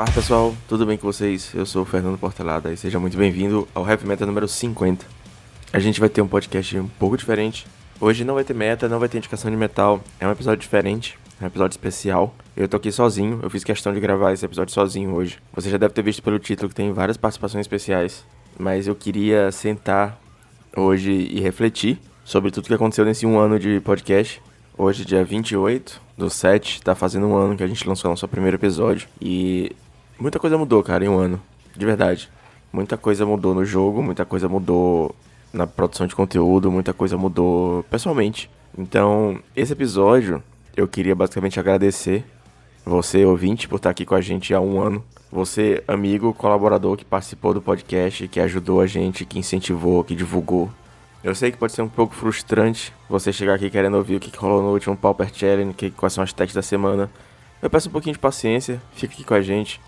Olá pessoal, tudo bem com vocês? Eu sou o Fernando Portelada e seja muito bem-vindo ao Heavy Meta número 50. A gente vai ter um podcast um pouco diferente. Hoje não vai ter meta, não vai ter indicação de metal, é um episódio diferente, é um episódio especial. Eu tô aqui sozinho, eu fiz questão de gravar esse episódio sozinho hoje. Você já deve ter visto pelo título que tem várias participações especiais, mas eu queria sentar hoje e refletir sobre tudo que aconteceu nesse um ano de podcast. Hoje, dia 28 do 7, tá fazendo um ano que a gente lançou nosso primeiro episódio. E muita coisa mudou, cara, em um ano. De verdade. Muita coisa mudou no jogo, muita coisa mudou na produção de conteúdo, muita coisa mudou pessoalmente. Então, esse episódio, eu queria basicamente agradecer você, ouvinte, por estar aqui com a gente há um ano. Você, amigo, colaborador que participou do podcast, que ajudou a gente, que incentivou, que divulgou. Eu sei que pode ser um pouco frustrante você chegar aqui querendo ouvir o que rolou no último Pauper Challenge, que, quais são as techs da semana. Eu peço um pouquinho de paciência, fica aqui com a gente.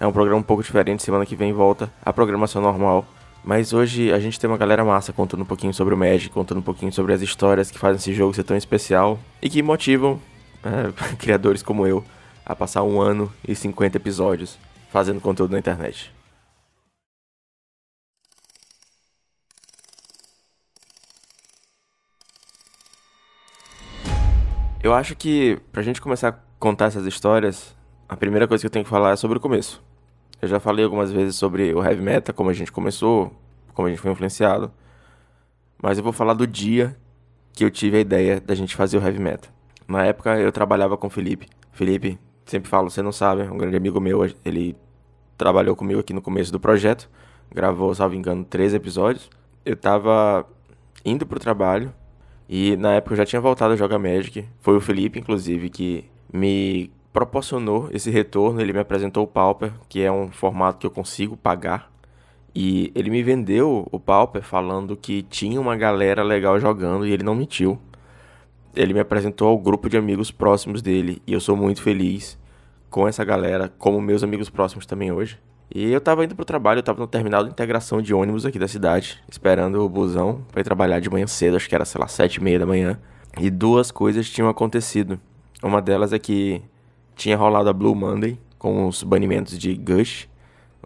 É um programa um pouco diferente, semana que vem volta a programação normal. Mas hoje a gente tem uma galera massa contando um pouquinho sobre o Magic, contando um pouquinho sobre as histórias que fazem esse jogo ser tão especial e que motivam é, criadores como eu a passar um ano e 50 episódios fazendo conteúdo na internet. Eu acho que pra gente começar a contar essas histórias, a primeira coisa que eu tenho que falar é sobre o começo. Eu já falei algumas vezes sobre o heavy metal, como a gente começou, como a gente foi influenciado. Mas eu vou falar do dia que eu tive a ideia da gente fazer o heavy metal. Na época eu trabalhava com o Felipe. Felipe, sempre falo, você não sabe, é um grande amigo meu, ele trabalhou comigo aqui no começo do projeto, gravou, salvo engano, três episódios. Eu tava indo pro trabalho, e na época eu já tinha voltado a jogar Magic. Foi o Felipe, inclusive, que me proporcionou esse retorno. Ele me apresentou o Pauper, que é um formato que eu consigo pagar. E ele me vendeu o Pauper falando que tinha uma galera legal jogando e ele não mentiu. Ele me apresentou ao grupo de amigos próximos dele e eu sou muito feliz com essa galera, como meus amigos próximos também hoje. E eu tava indo pro trabalho, eu tava no terminal de integração de ônibus aqui da cidade, esperando o busão para ir trabalhar de manhã cedo, acho que era, sei lá, sete e meia da manhã. E duas coisas tinham acontecido. Uma delas é que tinha rolado a Blue Monday, com os banimentos de Gush,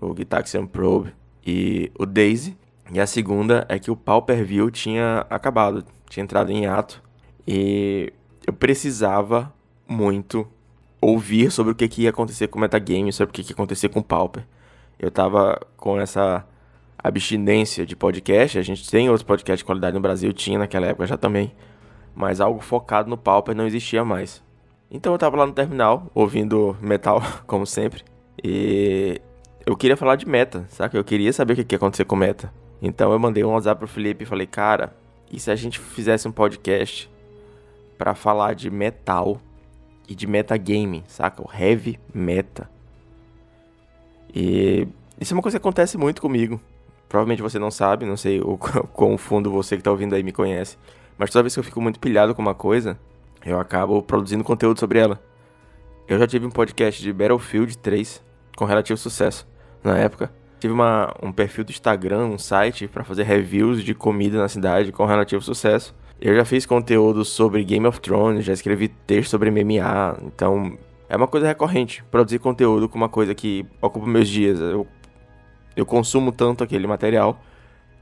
o Gitaxian Probe e o Daisy. E a segunda é que o Pauper View tinha acabado, tinha entrado em ato. E eu precisava muito ouvir sobre o que, que ia acontecer com o metagame, sobre o que, que ia acontecer com o Pauper eu tava com essa abstinência de podcast. A gente tem outros podcasts de qualidade no Brasil, tinha naquela época já também. Mas algo focado no Pauper não existia mais. Então eu tava lá no terminal, ouvindo metal, como sempre. E eu queria falar de meta, sabe? Eu queria saber o que ia acontecer com meta. Então eu mandei um WhatsApp pro Felipe e falei, cara, e se a gente fizesse um podcast para falar de metal e de metagame, saca? O heavy meta. E isso é uma coisa que acontece muito comigo. Provavelmente você não sabe, não sei o quão fundo você que está ouvindo aí me conhece. Mas toda vez que eu fico muito pilhado com uma coisa, eu acabo produzindo conteúdo sobre ela. Eu já tive um podcast de Battlefield 3 com relativo sucesso na época. Tive uma, um perfil do Instagram, um site para fazer reviews de comida na cidade com relativo sucesso. Eu já fiz conteúdo sobre Game of Thrones, já escrevi texto sobre MMA, então é uma coisa recorrente produzir conteúdo com uma coisa que ocupa meus dias. Eu, eu consumo tanto aquele material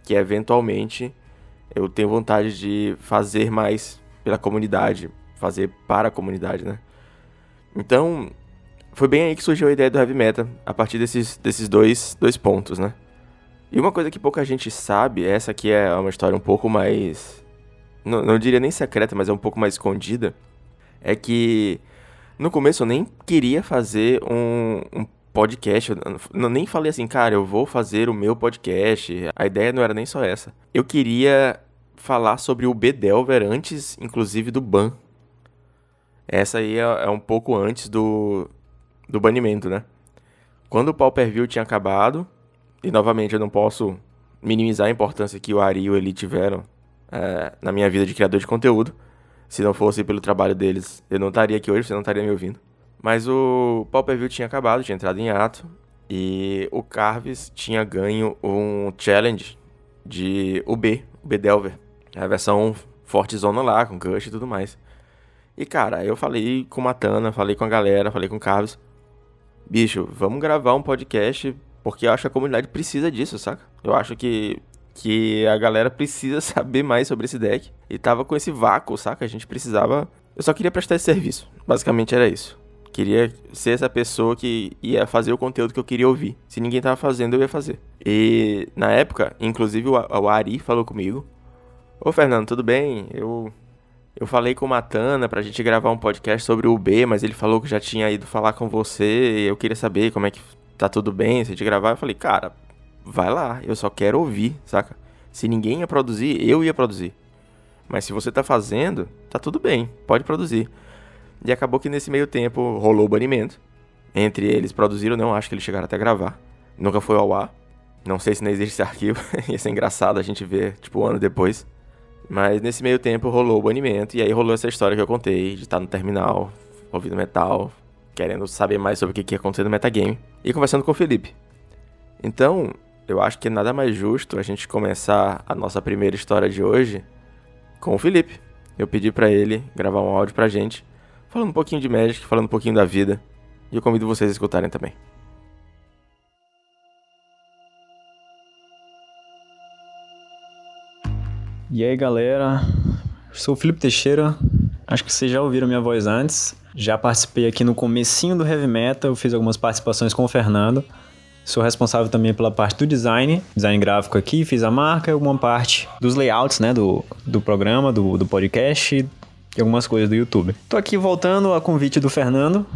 que eventualmente eu tenho vontade de fazer mais pela comunidade, fazer para a comunidade, né? Então, foi bem aí que surgiu a ideia do Heavy Meta, a partir desses, desses dois, dois pontos, né? E uma coisa que pouca gente sabe, essa aqui é uma história um pouco mais. Não, não diria nem secreta, mas é um pouco mais escondida. É que no começo eu nem queria fazer um, um podcast. Eu nem falei assim, cara, eu vou fazer o meu podcast. A ideia não era nem só essa. Eu queria falar sobre o B-Delver antes, inclusive, do ban. Essa aí é, é, um pouco antes do, do banimento, né? Quando o Pauper View tinha acabado, e novamente eu não posso minimizar a importância que o Ari e o Eli tiveram é, na minha vida de criador de conteúdo, se não fosse pelo trabalho deles, eu não estaria aqui hoje, você não estaria me ouvindo. Mas o Pauper View tinha acabado, tinha entrado em ato. E o Carves tinha ganho um challenge de UB, UB Delver. A versão forte zona lá, com Gush e tudo mais. E cara, eu falei com Matana, falei com a galera, falei com o Carves. bicho, vamos gravar um podcast porque eu acho que a comunidade precisa disso, saca? Eu acho que que a galera precisa saber mais sobre esse deck. E tava com esse vácuo, saca? A gente precisava. Eu só queria prestar esse serviço. Basicamente era isso. Queria ser essa pessoa que ia fazer o conteúdo que eu queria ouvir. Se ninguém tava fazendo, eu ia fazer. E na época, inclusive o Ari falou comigo: Ô Fernando, tudo bem? Eu eu falei com o Matana pra gente gravar um podcast sobre o B, mas ele falou que já tinha ido falar com você. Eu queria saber como é que tá tudo bem, se gente gravar. Eu falei, cara, vai lá, eu só quero ouvir, saca? Se ninguém ia produzir, eu ia produzir. Mas se você tá fazendo, tá tudo bem, pode produzir. E acabou que nesse meio tempo rolou o banimento. Entre eles produziram, não acho que eles chegaram até a gravar. Nunca foi ao ar. Não sei se não existe esse arquivo. Ia ser engraçado a gente ver, tipo, um ano depois. Mas nesse meio tempo rolou o banimento. E aí rolou essa história que eu contei, de estar no terminal, ouvindo metal, querendo saber mais sobre o que ia acontecer no metagame. E conversando com o Felipe. Então, eu acho que nada mais justo a gente começar a nossa primeira história de hoje com o Felipe. Eu pedi para ele gravar um áudio pra gente, falando um pouquinho de Magic, falando um pouquinho da vida, e eu convido vocês a escutarem também. E aí, galera? Sou o Felipe Teixeira. Acho que vocês já ouviram minha voz antes. Já participei aqui no comecinho do Heavy Metal, eu fiz algumas participações com o Fernando. Sou responsável também pela parte do design, design gráfico aqui, fiz a marca e alguma parte dos layouts, né, do, do programa, do, do podcast e algumas coisas do YouTube. Tô aqui voltando a convite do Fernando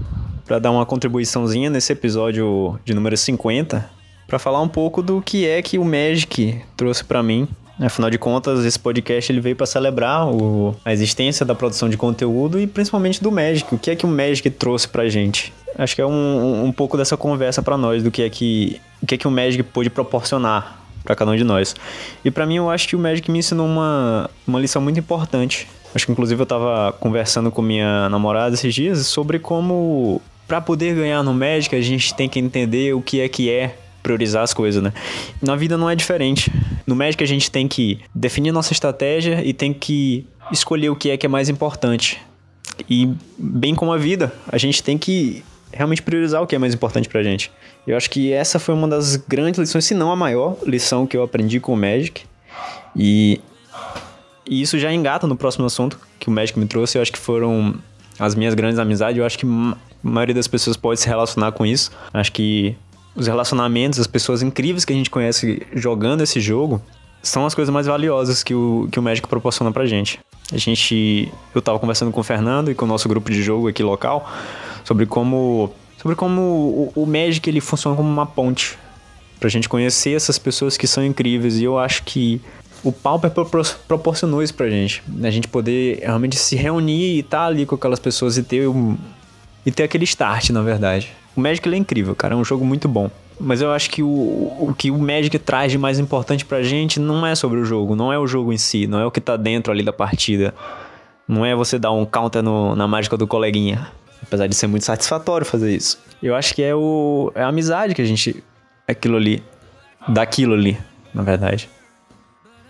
para dar uma contribuiçãozinha nesse episódio de número 50, para falar um pouco do que é que o Magic trouxe para mim Afinal de contas, esse podcast ele veio para celebrar o, a existência da produção de conteúdo e principalmente do Magic. O que é que o Magic trouxe pra gente? Acho que é um, um pouco dessa conversa para nós do que é que o que é que o Magic pôde proporcionar para cada um de nós. E para mim eu acho que o Magic me ensinou uma, uma lição muito importante. Acho que inclusive eu tava conversando com minha namorada esses dias sobre como para poder ganhar no Magic a gente tem que entender o que é que é priorizar as coisas, né? Na vida não é diferente. No Magic a gente tem que definir nossa estratégia e tem que escolher o que é que é mais importante. E bem como a vida, a gente tem que realmente priorizar o que é mais importante pra gente. Eu acho que essa foi uma das grandes lições, se não a maior lição que eu aprendi com o Magic. E, e isso já engata no próximo assunto que o Magic me trouxe. Eu acho que foram as minhas grandes amizades. Eu acho que a maioria das pessoas pode se relacionar com isso. Acho que os relacionamentos, as pessoas incríveis que a gente conhece jogando esse jogo, são as coisas mais valiosas que o, que o Magic proporciona pra gente. A gente. Eu tava conversando com o Fernando e com o nosso grupo de jogo aqui local sobre como sobre como o, o Magic ele funciona como uma ponte pra gente conhecer essas pessoas que são incríveis e eu acho que o Pauper proporcionou isso pra gente, a gente poder realmente se reunir e estar tá ali com aquelas pessoas e ter um, e ter aquele start, na verdade. O Magic é incrível, cara, é um jogo muito bom. Mas eu acho que o, o que o Magic traz de mais importante pra gente não é sobre o jogo, não é o jogo em si, não é o que tá dentro ali da partida. Não é você dar um counter no, na mágica do coleguinha. Apesar de ser muito satisfatório fazer isso. Eu acho que é, o, é a amizade que a gente. Aquilo ali. Daquilo ali, na verdade.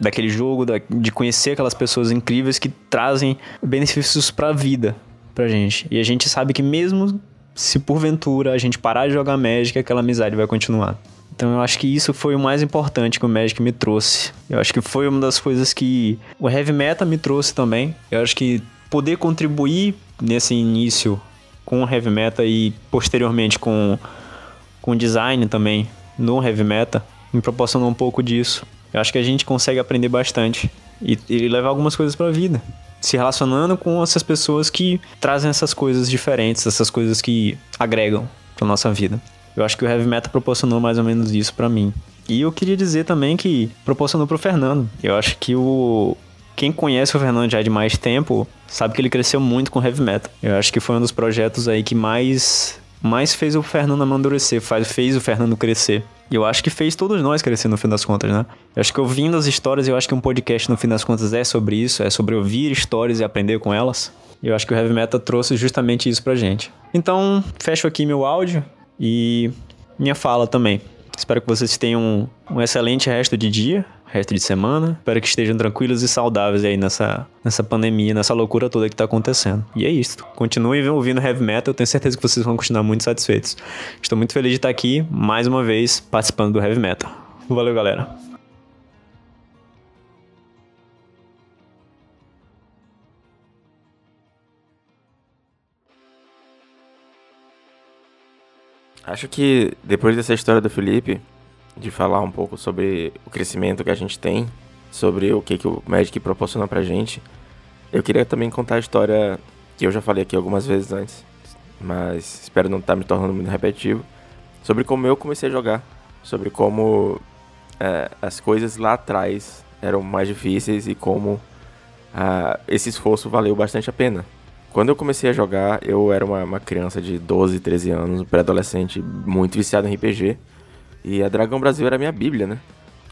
Daquele jogo, de conhecer aquelas pessoas incríveis que trazem benefícios pra vida pra gente. E a gente sabe que mesmo se porventura a gente parar de jogar Magic, aquela amizade vai continuar. Então eu acho que isso foi o mais importante que o Magic me trouxe. Eu acho que foi uma das coisas que o Heavy Metal me trouxe também. Eu acho que poder contribuir nesse início com o heavy metal e posteriormente com com design também no heavy metal me proporcionou um pouco disso. Eu acho que a gente consegue aprender bastante e, e levar algumas coisas para a vida, se relacionando com essas pessoas que trazem essas coisas diferentes, essas coisas que agregam para nossa vida. Eu acho que o heavy metal proporcionou mais ou menos isso para mim. E eu queria dizer também que proporcionou pro Fernando. Eu acho que o quem conhece o Fernando já de mais tempo sabe que ele cresceu muito com heavy metal. Eu acho que foi um dos projetos aí que mais mais fez o Fernando amadurecer, faz, fez o Fernando crescer. E eu acho que fez todos nós crescer no fim das contas, né? Eu acho que ouvindo as histórias, eu acho que um podcast no fim das contas é sobre isso, é sobre ouvir histórias e aprender com elas. E eu acho que o Heavy Metal trouxe justamente isso pra gente. Então, fecho aqui meu áudio e minha fala também. Espero que vocês tenham um excelente resto de dia resto de semana. Espero que estejam tranquilos e saudáveis aí nessa, nessa pandemia, nessa loucura toda que tá acontecendo. E é isso. Continuem ouvindo heavy metal, eu tenho certeza que vocês vão continuar muito satisfeitos. Estou muito feliz de estar aqui mais uma vez participando do heavy metal. Valeu, galera. Acho que depois dessa história do Felipe, de falar um pouco sobre o crescimento que a gente tem, sobre o que, que o Magic proporciona pra gente, eu queria também contar a história que eu já falei aqui algumas vezes antes, mas espero não estar tá me tornando muito repetitivo, sobre como eu comecei a jogar, sobre como é, as coisas lá atrás eram mais difíceis e como esse esforço valeu bastante a pena. Quando eu comecei a jogar, eu era uma, uma criança de 12, 13 anos, pré-adolescente muito viciado em RPG. E a Dragão Brasil era minha bíblia, né?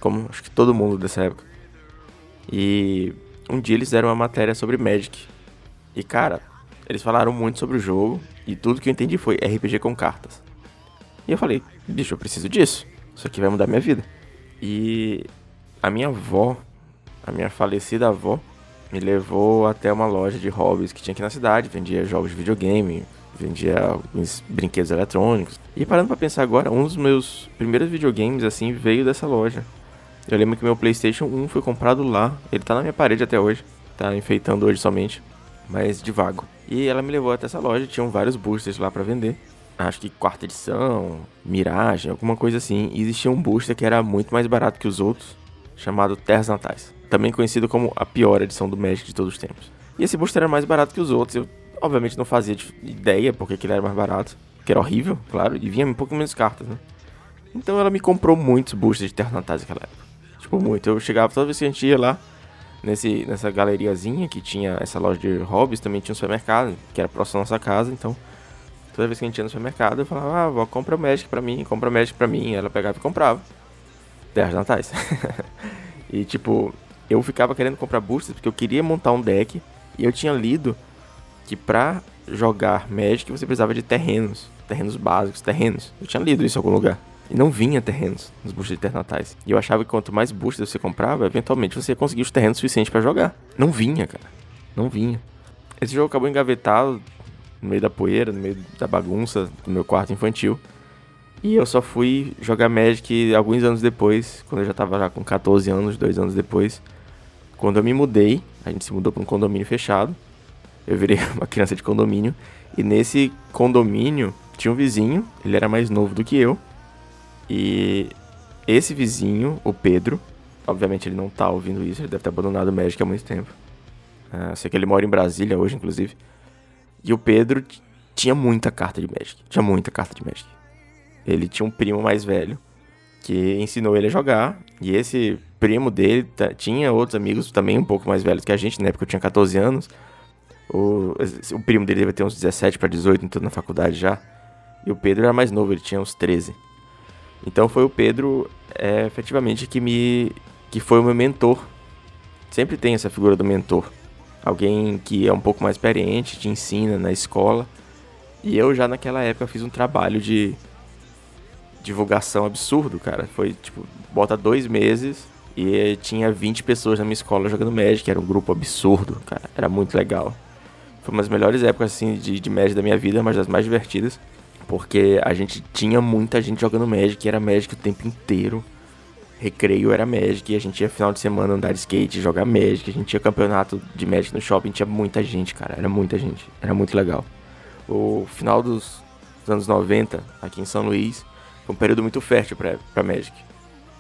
Como acho que todo mundo dessa época. E um dia eles deram uma matéria sobre Magic. E cara, eles falaram muito sobre o jogo e tudo que eu entendi foi RPG com cartas. E eu falei, bicho, eu preciso disso. Isso aqui vai mudar minha vida. E a minha avó, a minha falecida avó, me levou até uma loja de hobbies que tinha aqui na cidade, vendia jogos de videogame, vendia alguns brinquedos eletrônicos. E parando para pensar agora, um dos meus primeiros videogames assim veio dessa loja. Eu lembro que meu PlayStation 1 foi comprado lá, ele tá na minha parede até hoje, tá enfeitando hoje somente, mas de vago. E ela me levou até essa loja, tinham vários boosters lá para vender. Acho que quarta edição, Miragem, alguma coisa assim. E existia um booster que era muito mais barato que os outros, chamado Terras Natais. Também conhecido como a pior edição do Magic de todos os tempos. E esse booster era mais barato que os outros. Eu Obviamente não fazia ideia porque ele era mais barato, que era horrível, claro, e vinha um pouco menos cartas, né? Então ela me comprou muitos boosters de Terra Natais naquela época. Tipo, muito. Eu chegava toda vez que a gente ia lá, nesse, nessa galeriazinha que tinha essa loja de hobbies, também tinha um supermercado, que era próximo da nossa casa, então toda vez que a gente ia no supermercado, eu falava, ah, vó, compra Magic pra mim, compra Magic pra mim. Ela pegava e comprava. Terras Natais. e tipo, eu ficava querendo comprar boosters porque eu queria montar um deck e eu tinha lido que pra jogar Magic você precisava de terrenos, terrenos básicos, terrenos. Eu tinha lido isso em algum lugar. E não vinha terrenos nos boosters natais. E eu achava que quanto mais boosters você comprava, eventualmente você ia conseguir os terrenos suficientes para jogar. Não vinha, cara. Não vinha. Esse jogo acabou engavetado no meio da poeira, no meio da bagunça do meu quarto infantil. E eu só fui jogar Magic alguns anos depois, quando eu já tava já com 14 anos, dois anos depois. Quando eu me mudei, a gente se mudou para um condomínio fechado eu virei uma criança de condomínio. E nesse condomínio tinha um vizinho, ele era mais novo do que eu. E esse vizinho, o Pedro, obviamente ele não tá ouvindo isso, ele deve ter abandonado o Magic há muito tempo. Uh, sei que ele mora em Brasília hoje, inclusive. E o Pedro tinha muita carta de Magic. Tinha muita carta de Magic. Ele tinha um primo mais velho que ensinou ele a jogar. E esse primo dele tinha outros amigos também um pouco mais velhos que a gente, na época eu tinha 14 anos. O, o primo dele deve ter uns 17 para 18, entrando na faculdade já. E o Pedro era mais novo, ele tinha uns 13. Então foi o Pedro, é, efetivamente, que me. que foi o meu mentor. Sempre tem essa figura do mentor. Alguém que é um pouco mais experiente, te ensina na escola. E eu já naquela época fiz um trabalho de divulgação absurdo, cara. Foi tipo, bota dois meses e tinha 20 pessoas na minha escola jogando Magic, era um grupo absurdo, cara. Era muito legal. Foi uma das melhores épocas assim, de, de Magic da minha vida, mas das mais divertidas. Porque a gente tinha muita gente jogando Magic, era Magic o tempo inteiro. Recreio era Magic, e a gente ia final de semana andar de skate, jogar Magic, a gente tinha campeonato de Magic no shopping, tinha muita gente, cara, era muita gente, era muito legal. O final dos, anos 90, aqui em São Luís, foi um período muito fértil pra, pra Magic.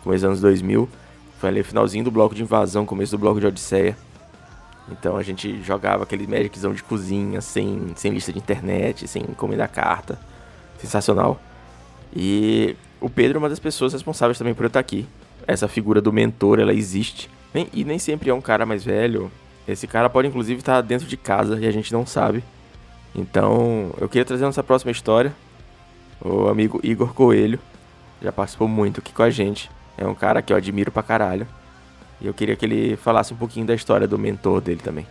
Começo dos anos 2000, foi ali finalzinho do bloco de invasão, começo do bloco de Odisseia. Então a gente jogava aquele Magiczão de cozinha, sem, sem lista de internet, sem encomendar carta. Sensacional. E o Pedro é uma das pessoas responsáveis também por eu estar aqui. Essa figura do mentor, ela existe. E nem sempre é um cara mais velho. Esse cara pode inclusive estar dentro de casa e a gente não sabe. Então, eu queria trazer nossa próxima história. O amigo Igor Coelho já participou muito aqui com a gente. É um cara que eu admiro pra caralho. E eu queria que ele falasse um pouquinho da história do mentor dele também.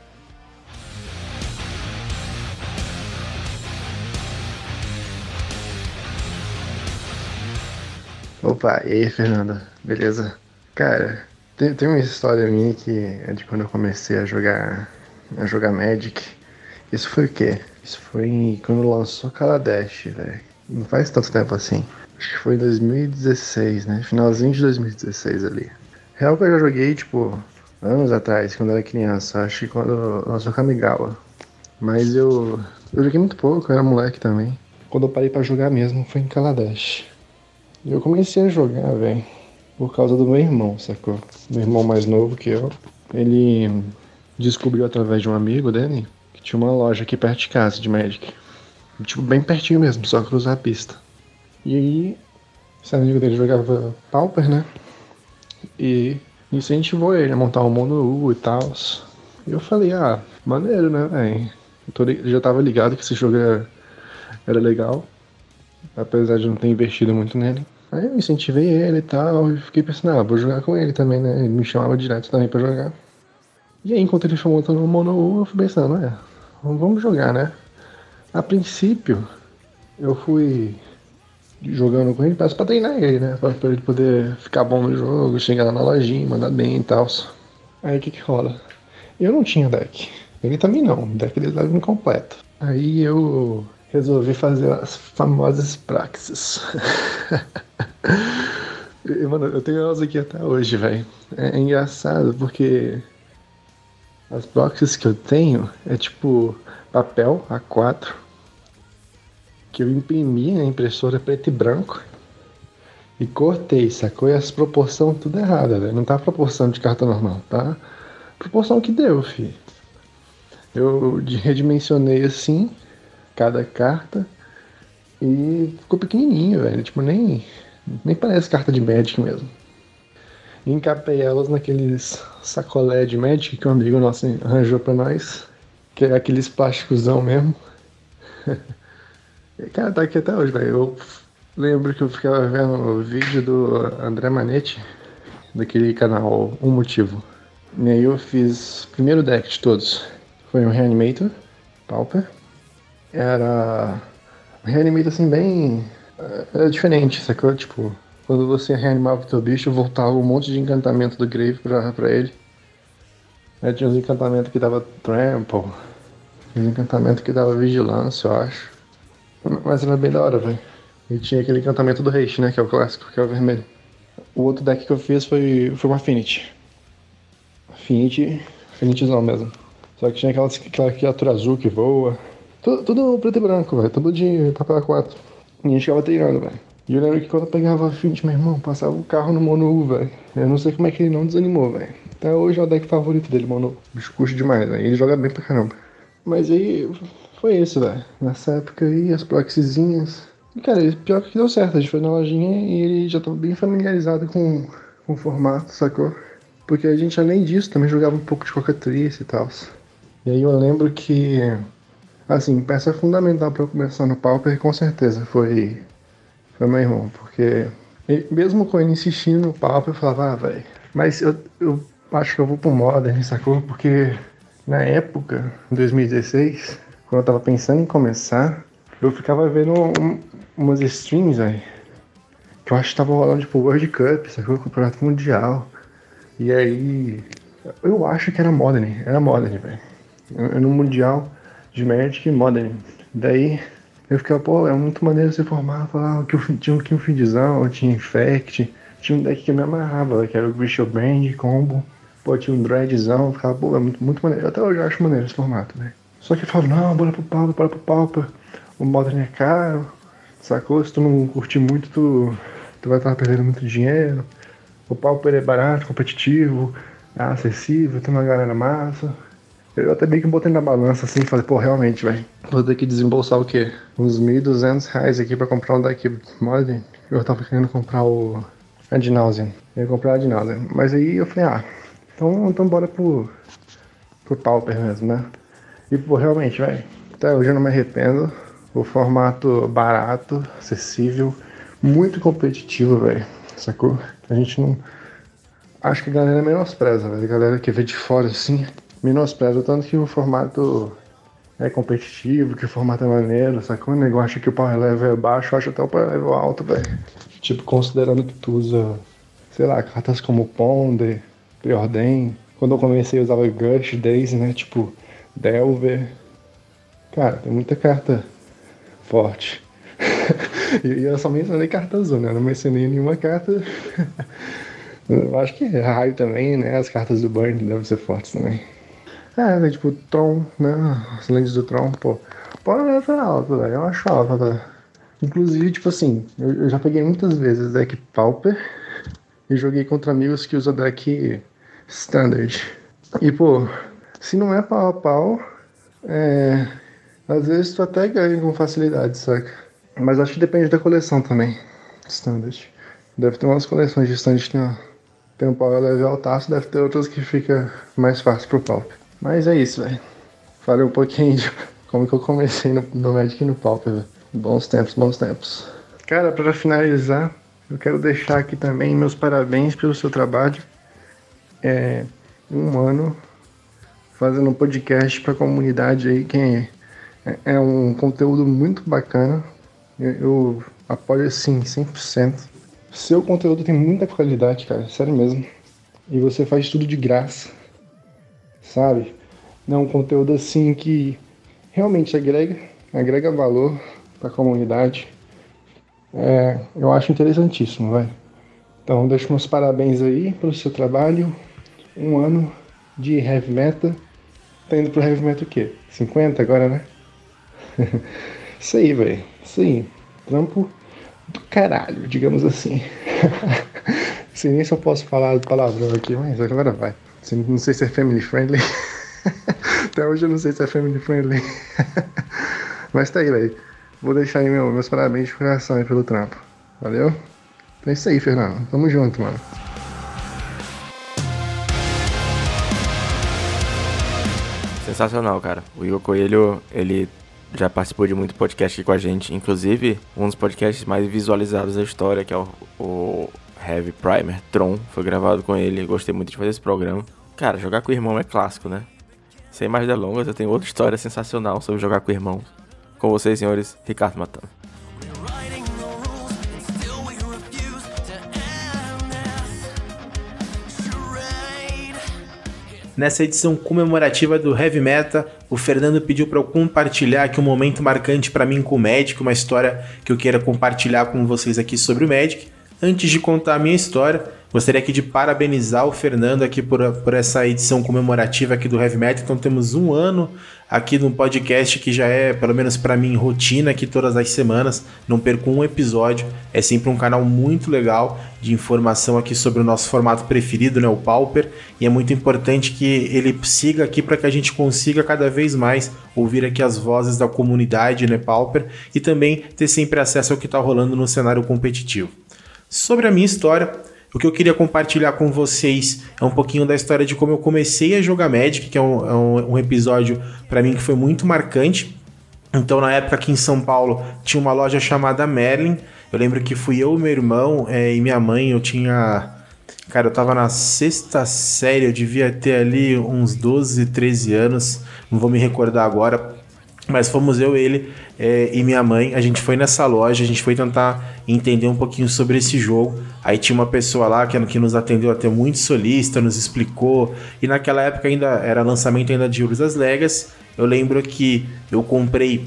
Opa, e aí, Fernanda? Beleza? Cara, Tem, tem uma história minha que é de quando eu comecei a jogar a jogar Magic. Isso foi o quê? Isso foi quando lançou Kaladesh, velho. Não faz tanto tempo assim. Acho que foi em 2016, né? Finalzinho de 2016 ali. Real que eu já joguei, tipo, anos atrás, quando eu era criança. Acho que quando lançou Kamigawa. Mas eu, eu joguei muito pouco, eu era moleque também. Quando eu parei para jogar mesmo foi em Kaladesh. E eu comecei a jogar, velho, por causa do meu irmão, sacou? Meu irmão mais novo que eu. Ele descobriu através de um amigo dele que tinha uma loja aqui perto de casa de Magic. Tipo, bem pertinho mesmo, só cruzar a pista. E aí, esse amigo dele jogava Pauper, né? E incentivou ele a montar um mundo U e tal. E eu falei, ah, maneiro, né, velho? Já tava ligado que esse jogo era, era legal. Apesar de não ter investido muito nele. Aí eu incentivei ele e tal, e fiquei pensando, ah, vou jogar com ele também, né? Ele me chamava direto também pra jogar. E aí, enquanto ele foi montando o Mono U, eu fui pensando, é, vamos jogar, né? A princípio, eu fui jogando com ele, peço pra treinar ele, né? Pra, pra, ele poder ficar bom no jogo, chegar lá na lojinha, mandar bem e tal. Aí o que que rola? Eu não tinha deck. Ele também não, o deck dele estava incompleto. Aí eu resolvi fazer as famosas praxis. Mano, eu tenho elas aqui até hoje, velho. É, é, engraçado porque as proxies que eu tenho é tipo papel A4 que eu imprimi na impressora preto e branco e cortei, sacou? E as proporções tudo errada, velho. Não tá proporção de carta normal, tá? Proporção que deu, fi. Eu redimensionei assim cada carta e ficou pequenininho, velho. Tipo, nem, nem parece carta de Magic mesmo. E encapei elas naqueles sacolé de Magic que um amigo nosso arranjou pra nós, que é aqueles plásticosão mesmo. cara, tá aqui até hoje, velho. Eu lembro que eu ficava vendo o vídeo do André Manetti, daquele canal Um Motivo. E aí eu fiz o primeiro deck de todos. Foi um Reanimator, Pauper era um reanimate assim bem. Eh, era diferente, sacou? Tipo, quando você reanimava o teu bicho, voltava um monte de encantamento do Grave pra, pra ele. Aí tinha uns encantamentos que dava trample, uns encantamentos que dava vigilância, eu acho. Mas era bem da hora, velho. E tinha aquele encantamento do Haste, né? Que é o clássico, que é o vermelho. O outro deck que eu fiz foi, foi um Affinity. Affinity, Affinityzão mesmo. Só que tinha aquela, aquela criatura azul que voa. Tudo, tudo preto e branco, velho. Tudo de papel A4. E a gente ficava treinando, velho. E eu lembro que quando eu pegava a frente, meu irmão, passava o carro no Mono velho. Eu não sei como é que ele não desanimou, velho. Até hoje é o deck favorito dele, Mono. O bicho demais, velho. Ele joga bem pra caramba. Mas aí, foi isso, velho. Nessa época aí, as proxyzinhas. E, cara, pior que deu certo. A gente foi na lojinha e ele já tava bem familiarizado com, com o formato, sacou? Porque a gente, além disso, também jogava um pouco de cocatriz e tal. E aí eu lembro que Assim, peça fundamental para eu começar no Pauper, com certeza, foi, foi meu irmão, porque mesmo com ele insistindo no Pauper, eu falava, ah, velho, mas eu, eu acho que eu vou pro Modern, sacou? Porque na época, em 2016, quando eu tava pensando em começar, eu ficava vendo um, umas streams, velho, que eu acho que tava rolando, tipo, World Cup, sacou? Campeonato Mundial. E aí, eu acho que era Modern, era Modern, velho. No Mundial de Magic Modern. Daí eu ficava, pô, é muito maneiro você formar, falar que eu tinha um Kim Feedzão, tinha Infect, tinha um deck que eu me amarrava, que era o Grishel Brand, Combo, pô, tinha um Dreadzão, eu ficava, pô, é muito, muito maneiro. Até hoje eu acho maneiro esse formato, né? Só que falo, não, bora pro Pauper, bora pro Pauper, o Modern é caro, sacou? Se tu não curtir muito, tu, tu vai estar perdendo muito dinheiro. O Pauper é barato, competitivo, é acessível, tem uma galera massa. Eu até bem que botei na balança assim falei, pô, realmente, velho. Vou ter que desembolsar o quê? Uns 1.200 reais aqui pra comprar um deck mod. Eu tava querendo comprar o Adnauseam. Eu ia comprar o Adnauseam. Mas aí eu falei, ah, então, então bora pro, pro Pauper mesmo, né? E, pô, realmente, velho. Até hoje eu não me arrependo. O formato barato, acessível, muito competitivo, velho. Sacou? A gente não. Acho que a galera menospreza, velho. A galera que vê de fora assim menospreza tanto que o formato é competitivo, que o formato é maneiro, sacou? O negócio acha que o power level é baixo, acha até o power level alto, velho. Tipo, considerando que tu usa, sei lá, cartas como Ponder, Preordain. Quando eu comecei eu usava Gush, Days, né? Tipo, Delver. Cara, tem muita carta forte. e eu só mencionei carta azul, né? Eu não mencionei nenhuma carta. eu acho que raio também, né? As cartas do Burn devem ser fortes também. É, né? tipo, Tron, né? As lentes do Tron, pô. Pode levar alto, velho. Eu acho alto, velho. Inclusive, tipo assim, eu, eu, já peguei muitas vezes deck Pauper e joguei contra amigos que usam deck Standard. E, pô, se não é pau a pau, é, às vezes tu até ganha com facilidade, saca? Mas acho que depende da coleção também. Standard. Deve ter umas coleções de standard que tem, tem um power level altaço, deve ter outras que fica mais fácil pro Pauper. Mas é isso, velho. Falei um pouquinho de como que eu comecei no, no Magic e no Pauper, velho. Bons tempos, bons tempos. Cara, para finalizar, eu quero deixar aqui também meus parabéns pelo seu trabalho. É um ano fazendo um podcast para a comunidade aí, que é, é um conteúdo muito bacana. Eu, eu apoio assim 100%. Seu conteúdo tem muita qualidade, cara, sério mesmo. E você faz tudo de graça, sabe? É um conteúdo assim que realmente agrega, agrega valor para a comunidade. É, eu acho interessantíssimo, vai. Então, deixo meus parabéns aí pelo seu trabalho. Um ano de heavy metal. Tá indo pro heavy metal o quê? 50 agora, né? Isso aí, velho. Isso aí. Trampo do caralho, digamos assim. sei nem se eu posso falar palavrão aqui, mas agora vai. Não sei se é family friendly. Até hoje eu não sei se é family friendly. mas tá aí, velho. Vou deixar aí meu, meus parabéns de coração aí pelo trampo. Valeu? Então é isso aí, Fernando. Tamo junto, mano. Sensacional, cara. O Igor Coelho, ele já participou de muito podcast aqui com a gente. Inclusive, um dos podcasts mais visualizados da história, que é o, o Heavy Primer, Tron, foi gravado com ele. Gostei muito de fazer esse programa. Cara, jogar com o irmão é clássico, né? Sem mais delongas, eu tenho outra história sensacional sobre jogar com o irmão. Com vocês, senhores, Ricardo Matano. Nessa edição comemorativa do Heavy Meta, o Fernando pediu para eu compartilhar aqui um momento marcante para mim com o Magic, uma história que eu queira compartilhar com vocês aqui sobre o Magic. Antes de contar a minha história, Gostaria aqui de parabenizar o Fernando aqui por, por essa edição comemorativa aqui do Heavy Metal. Então temos um ano aqui no podcast que já é, pelo menos para mim, rotina aqui todas as semanas. Não perco um episódio. É sempre um canal muito legal de informação aqui sobre o nosso formato preferido, né, o Pauper. E é muito importante que ele siga aqui para que a gente consiga cada vez mais ouvir aqui as vozes da comunidade, né, Pauper, e também ter sempre acesso ao que está rolando no cenário competitivo. Sobre a minha história, o que eu queria compartilhar com vocês é um pouquinho da história de como eu comecei a jogar Magic, que é um, é um, um episódio para mim que foi muito marcante. Então, na época aqui em São Paulo, tinha uma loja chamada Merlin. Eu lembro que fui eu, meu irmão é, e minha mãe. Eu tinha. Cara, eu tava na sexta série, eu devia ter ali uns 12, 13 anos. Não vou me recordar agora. Mas fomos eu, ele é, e minha mãe. A gente foi nessa loja, a gente foi tentar entender um pouquinho sobre esse jogo. Aí tinha uma pessoa lá que, que nos atendeu até muito solista, nos explicou. E naquela época ainda era lançamento ainda de Urus Legacy. Eu lembro que eu comprei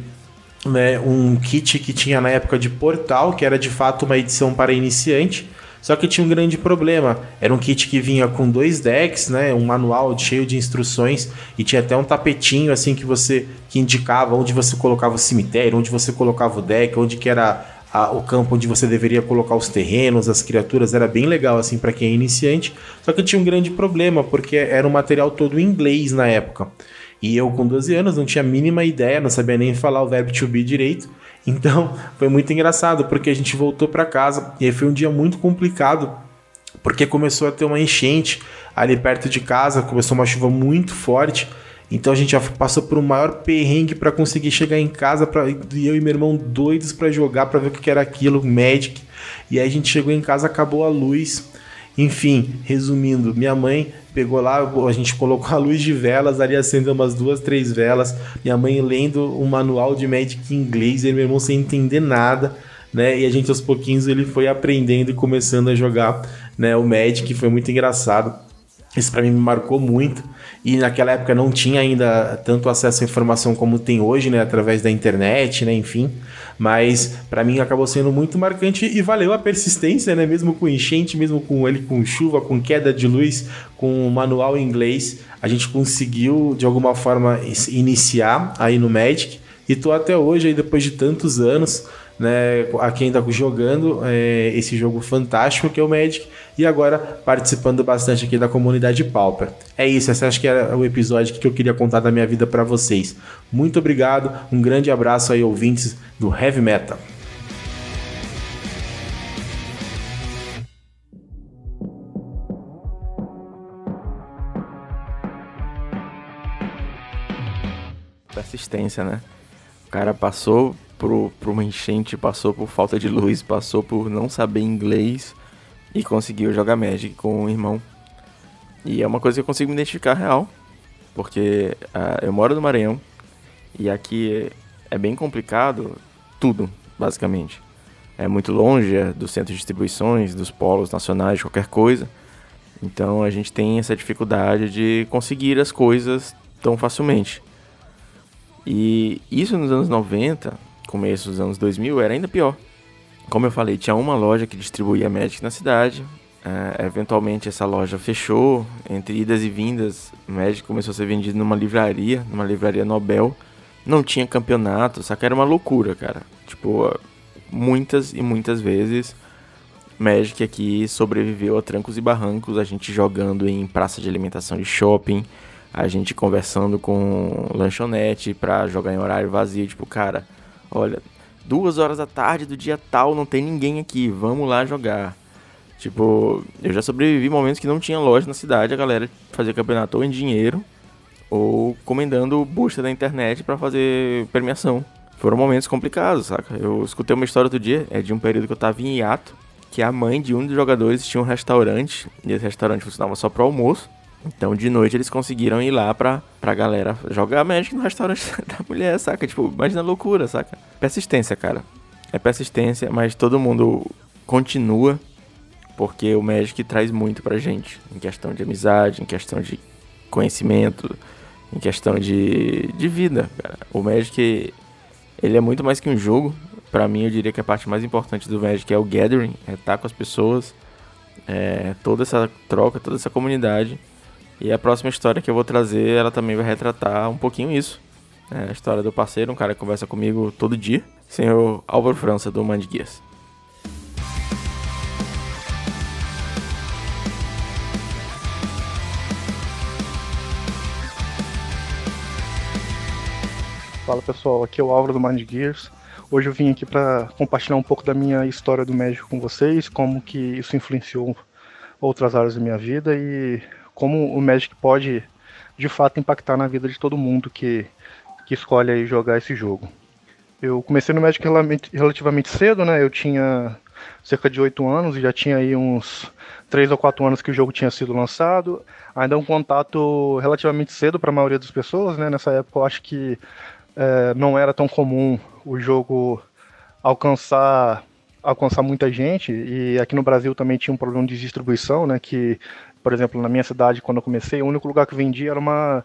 né, um kit que tinha na época de Portal, que era de fato uma edição para iniciante. Só que tinha um grande problema. Era um kit que vinha com dois decks, né? Um manual cheio de instruções e tinha até um tapetinho assim que você que indicava onde você colocava o cemitério, onde você colocava o deck, onde que era a, o campo onde você deveria colocar os terrenos, as criaturas. Era bem legal assim para quem é iniciante. Só que tinha um grande problema porque era um material todo em inglês na época. E eu com 12 anos não tinha a mínima ideia, não sabia nem falar o verbo to be direito. Então, foi muito engraçado, porque a gente voltou para casa e aí foi um dia muito complicado, porque começou a ter uma enchente ali perto de casa, começou uma chuva muito forte. Então a gente já passou por um maior perrengue para conseguir chegar em casa, pra, eu e meu irmão doidos para jogar, para ver o que era aquilo, Magic. E aí a gente chegou em casa, acabou a luz. Enfim, resumindo, minha mãe pegou lá, a gente colocou a luz de velas, ali acendeu umas duas, três velas. Minha mãe lendo um manual de Magic em inglês, e meu irmão sem entender nada, né? E a gente aos pouquinhos ele foi aprendendo e começando a jogar, né, o Magic, foi muito engraçado. Isso para mim me marcou muito. E naquela época não tinha ainda tanto acesso à informação como tem hoje, né, através da internet, né, enfim. Mas para mim acabou sendo muito marcante e valeu a persistência, né, mesmo com enchente, mesmo com ele com chuva, com queda de luz, com manual em inglês, a gente conseguiu de alguma forma iniciar aí no Magic. E tô até hoje aí depois de tantos anos né, aqui ainda jogando é, esse jogo fantástico que é o Magic e agora participando bastante aqui da comunidade Pauper. É isso, esse acho que era o episódio que eu queria contar da minha vida para vocês. Muito obrigado, um grande abraço aí ouvintes do Heavy Metal. Persistência, né? Cara passou por, por uma enchente, passou por falta de luz, passou por não saber inglês e conseguiu jogar Magic com o irmão. E é uma coisa que eu consigo me identificar real, porque uh, eu moro no Maranhão e aqui é, bem complicado tudo, basicamente. É muito longe é do centro de distribuições, dos polos nacionais, qualquer coisa. Então a gente tem essa dificuldade de conseguir as coisas tão facilmente. E isso nos anos 90 começo dos anos 2000 era ainda pior. Como eu falei, tinha uma loja que distribuía Magic na cidade. É, eventualmente essa loja fechou. Entre idas e vindas, Magic começou a ser vendido numa livraria, numa livraria Nobel. Não tinha campeonato, só que era uma loucura, cara. Tipo, muitas e muitas vezes Magic aqui sobreviveu a trancos e barrancos, a gente jogando em praça de alimentação de shopping, a gente conversando com lanchonete pra jogar em horário vazio, tipo, cara, olha, duas horas da tarde do dia tal, não tem ninguém aqui, vamos lá jogar. Tipo, eu já sobrevivi momentos que não tinha loja na cidade, a galera fazia campeonato ou em dinheiro ou comendando busta da internet para fazer premiação. Foram momentos complicados, saca? Eu escutei uma história outro dia, é de um período que eu tava em hiato, que a mãe de um dos jogadores tinha um restaurante, e esse restaurante funcionava só para almoço. Então de noite eles conseguiram ir lá pra, pra galera jogar Magic no restaurante da mulher, saca? Tipo, imagina a loucura, saca? Persistência, cara. É persistência, mas todo mundo continua porque o Magic traz muito pra gente. Em questão de amizade, em questão de conhecimento, em questão de, de vida, cara. O Magic, ele é muito mais que um jogo. Pra mim, eu diria que a parte mais importante do Magic é o gathering, é estar com as pessoas, é toda essa troca, toda essa comunidade. E a próxima história que eu vou trazer, ela também vai retratar um pouquinho isso. É a história do parceiro, um cara que conversa comigo todo dia, senhor Álvaro França, do Mind Guias. Fala pessoal, aqui é o Álvaro do Mind Gears. Hoje eu vim aqui para compartilhar um pouco da minha história do médico com vocês, como que isso influenciou outras áreas da minha vida e como o Magic pode de fato impactar na vida de todo mundo que, que escolhe jogar esse jogo. Eu comecei no Magic relativamente cedo, né? Eu tinha cerca de 8 anos e já tinha aí uns 3 ou 4 anos que o jogo tinha sido lançado. Ainda é um contato relativamente cedo para a maioria das pessoas, né? Nessa época eu acho que é, não era tão comum o jogo alcançar alcançar muita gente e aqui no Brasil também tinha um problema de distribuição, né, que por exemplo, na minha cidade, quando eu comecei, o único lugar que vendia era uma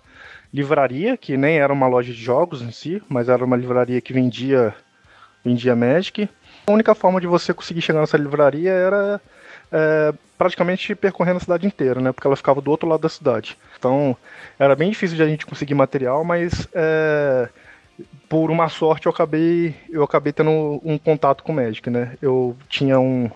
livraria, que nem era uma loja de jogos em si, mas era uma livraria que vendia, vendia Magic. A única forma de você conseguir chegar nessa livraria era é, praticamente percorrendo a cidade inteira, né? Porque ela ficava do outro lado da cidade. Então era bem difícil de a gente conseguir material, mas é, por uma sorte eu acabei eu acabei tendo um contato com o Magic, né? Eu tinha um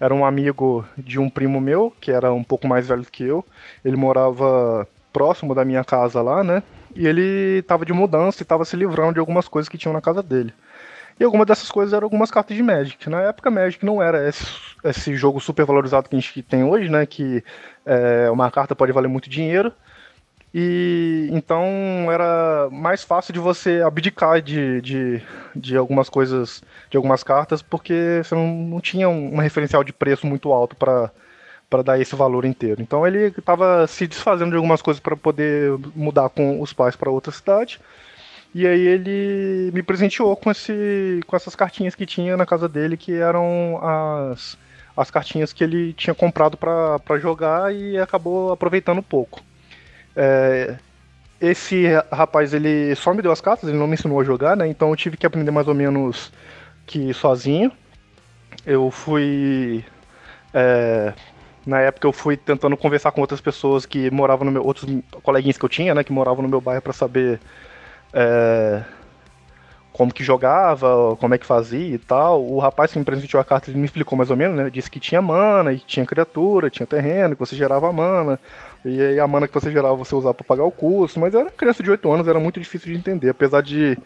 era um amigo de um primo meu, que era um pouco mais velho que eu. Ele morava próximo da minha casa lá, né? E ele estava de mudança e estava se livrando de algumas coisas que tinham na casa dele. E algumas dessas coisas eram algumas cartas de Magic. Na época, Magic não era esse, esse jogo super valorizado que a gente tem hoje, né? Que é, uma carta pode valer muito dinheiro. E então era mais fácil de você abdicar de, de, de algumas coisas, de algumas cartas, porque você não, não tinha um, um referencial de preço muito alto para para dar esse valor inteiro. Então ele estava se desfazendo de algumas coisas para poder mudar com os pais para outra cidade. E aí ele me presenteou com, esse, com essas cartinhas que tinha na casa dele, que eram as, as cartinhas que ele tinha comprado para jogar e acabou aproveitando pouco. É, esse rapaz, ele só me deu as cartas, ele não me ensinou a jogar, né? Então eu tive que aprender mais ou menos que sozinho. Eu fui. É, na época eu fui tentando conversar com outras pessoas que moravam no meu. outros coleguinhas que eu tinha, né? Que moravam no meu bairro para saber. É, como que jogava, como é que fazia e tal. O rapaz que me presenteou a carta ele me explicou mais ou menos, né? Disse que tinha mana, e tinha criatura, tinha terreno, que você gerava mana. E aí a mana que você gerava você usava para pagar o custo. Mas era criança de 8 anos, era muito difícil de entender. Apesar de,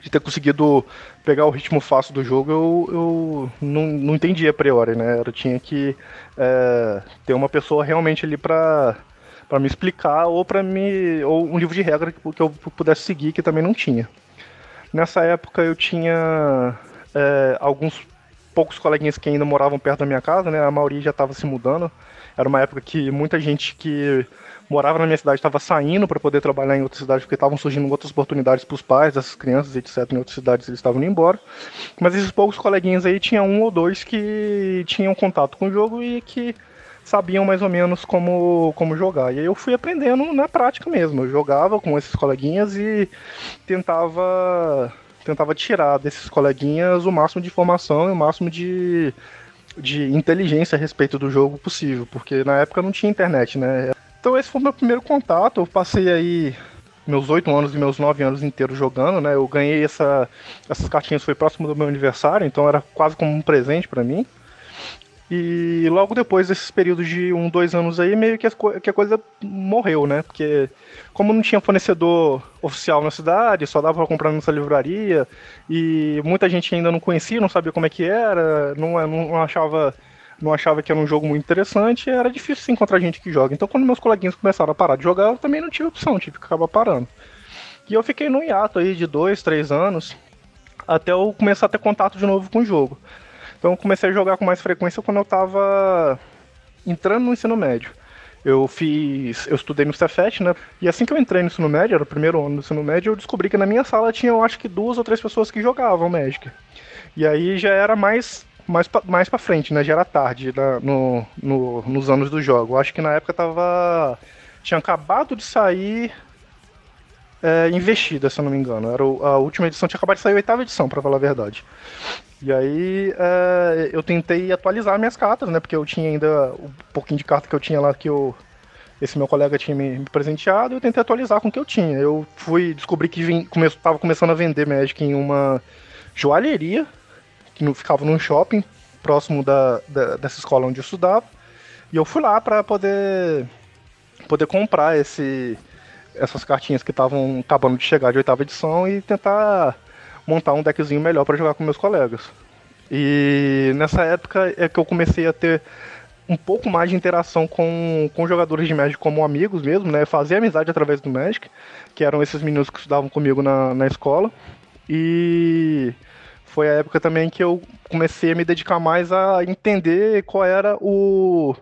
de ter conseguido pegar o ritmo fácil do jogo, eu, eu não, não entendia a priori, né? Eu tinha que é, ter uma pessoa realmente ali para para me explicar ou para me ou um livro de regra que, que eu pudesse seguir que também não tinha. Nessa época eu tinha é, alguns poucos coleguinhas que ainda moravam perto da minha casa, né? A maioria já estava se mudando. Era uma época que muita gente que morava na minha cidade estava saindo para poder trabalhar em outras cidades porque estavam surgindo outras oportunidades para os pais dessas crianças, etc. Em outras cidades eles estavam indo embora. Mas esses poucos coleguinhas aí tinha um ou dois que tinham contato com o jogo e que sabiam mais ou menos como, como jogar. E aí eu fui aprendendo na prática mesmo. Eu jogava com esses coleguinhas e tentava tentava tirar desses coleguinhas o máximo de informação e o máximo de, de inteligência a respeito do jogo possível, porque na época não tinha internet, né? Então esse foi o meu primeiro contato. Eu passei aí meus oito anos e meus nove anos inteiros jogando, né? Eu ganhei essa, essas cartinhas foi próximo do meu aniversário, então era quase como um presente para mim. E logo depois desses períodos de um, dois anos aí, meio que a, que a coisa morreu, né? Porque como não tinha fornecedor oficial na cidade, só dava para comprar nessa livraria, e muita gente ainda não conhecia, não sabia como é que era, não, não achava não achava que era um jogo muito interessante, era difícil encontrar gente que joga. Então quando meus coleguinhas começaram a parar de jogar, eu também não tive opção, tive que acabar parando. E eu fiquei no hiato aí de dois, três anos, até eu começar a ter contato de novo com o jogo. Então eu comecei a jogar com mais frequência quando eu estava entrando no ensino médio. Eu fiz. Eu estudei no Cefet, né? E assim que eu entrei no ensino médio, era o primeiro ano do ensino médio, eu descobri que na minha sala tinha, eu acho que duas ou três pessoas que jogavam Magic. E aí já era mais. Mais pra, mais pra frente, né? Já era tarde né? no, no, nos anos do jogo. Eu acho que na época tava. Tinha acabado de sair é, investida, se eu não me engano. Era o, a última edição, tinha acabado de sair a oitava edição, para falar a verdade. E aí é, eu tentei atualizar minhas cartas, né? Porque eu tinha ainda um pouquinho de carta que eu tinha lá que eu, esse meu colega tinha me, presenteado, eu tentei atualizar com o que eu tinha. Eu fui descobri que vim, come, tava começando a vender Magic em uma joalheria, que não, ficava num shopping próximo da, da, dessa escola onde eu estudava. E eu fui lá para poder poder comprar esse essas cartinhas que estavam acabando de chegar de oitava edição e tentar montar um deckzinho melhor para jogar com meus colegas. E nessa época é que eu comecei a ter um pouco mais de interação com, com jogadores de Magic como amigos mesmo, né? Fazer amizade através do Magic, que eram esses meninos que estudavam comigo na, na escola. E foi a época também que eu comecei a me dedicar mais a entender qual era o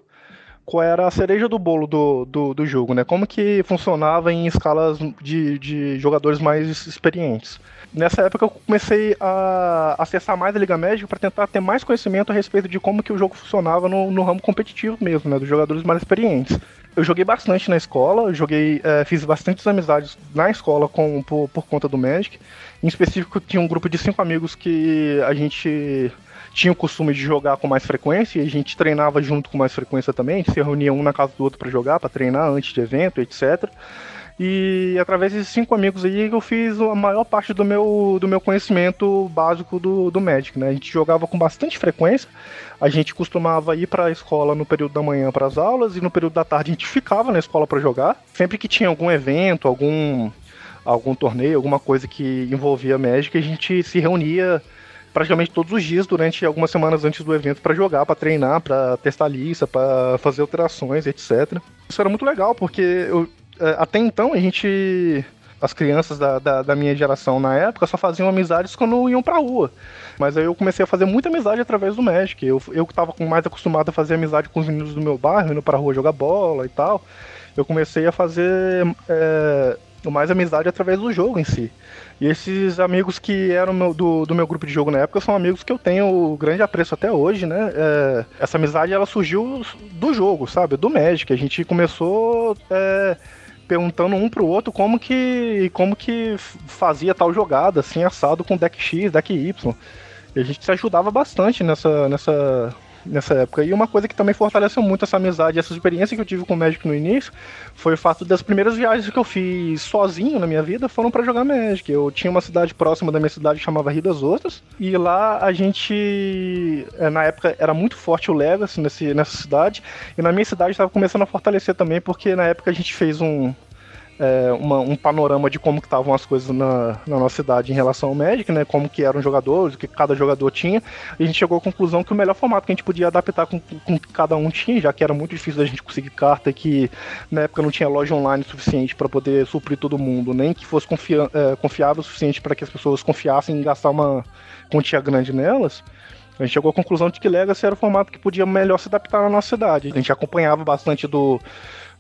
qual era a cereja do bolo do, do, do, jogo, né? Como que funcionava em escalas de, de jogadores mais experientes. Nessa época eu comecei a acessar mais a Liga Médica para tentar ter mais conhecimento a respeito de como que o jogo funcionava no, no ramo competitivo mesmo, né? Dos jogadores mais experientes. Eu joguei bastante na escola, joguei, é, fiz bastantes amizades na escola com, por, por conta do Magic. Em específico, tinha um grupo de cinco amigos que a gente tinha o costume de jogar com mais frequência e a gente treinava junto com mais frequência também. A gente se reunia um na casa do outro para jogar, para treinar antes de evento, etc. E através desses cinco amigos aí eu fiz a maior parte do meu, do meu conhecimento básico do, do Magic, né? A gente jogava com bastante frequência, a gente costumava ir para a escola no período da manhã para as aulas e no período da tarde a gente ficava na escola para jogar. Sempre que tinha algum evento, algum algum torneio, alguma coisa que envolvia Magic, a gente se reunia praticamente todos os dias durante algumas semanas antes do evento para jogar, para treinar, para testar lista, para fazer alterações, etc. Isso era muito legal, porque eu, é, até então a gente as crianças da, da, da, minha geração na época só faziam amizades quando iam pra rua. Mas aí eu comecei a fazer muita amizade através do Magic. Eu, eu que mais acostumado a fazer amizade com os meninos do meu bairro, indo pra rua jogar bola e tal. Eu comecei a fazer é, mais amizade através do jogo em si. E esses amigos que eram meu, do, do meu grupo de jogo na época são amigos que eu tenho grande apreço até hoje, né? É, essa amizade ela surgiu do jogo, sabe? Do Magic. A gente começou é, perguntando um pro outro como que, como que fazia tal jogada, assim, assado com deck X, deck Y. E a gente se ajudava bastante nessa, nessa, nessa época. E uma coisa que também fortaleceu muito essa amizade, essa experiência que eu tive com o Magic no início, foi o fato das primeiras viagens que eu fiz sozinho na minha vida foram para jogar Magic. Eu tinha uma cidade próxima da minha cidade que chamava Rio das Outras, e lá a gente, eh, na época, era muito forte o Legacy nesse, nessa cidade, e na minha cidade estava começando a fortalecer também, porque na época a gente fez um, é, uma, um panorama de como estavam as coisas na, na, nossa cidade em relação ao Magic, né? Como que eram jogadores, o que cada jogador tinha. E a gente chegou à conclusão que o melhor formato que a gente podia adaptar com, com que cada um tinha, já que era muito difícil da gente conseguir carta que na época não tinha loja online suficiente para poder suprir todo mundo, nem que fosse confia, é, confiável o suficiente para que as pessoas confiassem em gastar uma quantia grande nelas. A gente chegou à conclusão de que Legacy era o formato que podia melhor se adaptar na nossa cidade. A gente acompanhava bastante do,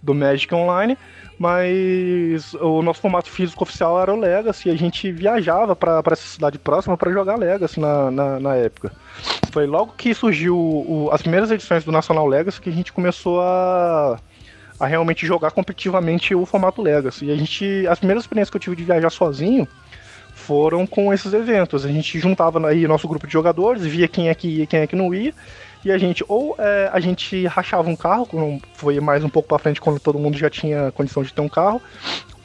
do Magic Online, mas o nosso formato físico oficial era o Legacy, e a gente viajava para essa cidade próxima para jogar Legacy na, na, na, época. Foi logo que surgiu o, as primeiras edições do Nacional Legacy que a gente começou a, a realmente jogar competitivamente o formato Legacy. E a gente, as primeiras experiências que eu tive de viajar sozinho foram com esses eventos. A gente juntava aí nosso grupo de jogadores, via quem é que ia e quem é que não ia, e a gente, ou é, a gente rachava um carro, foi mais um pouco para frente, quando todo mundo já tinha condição de ter um carro,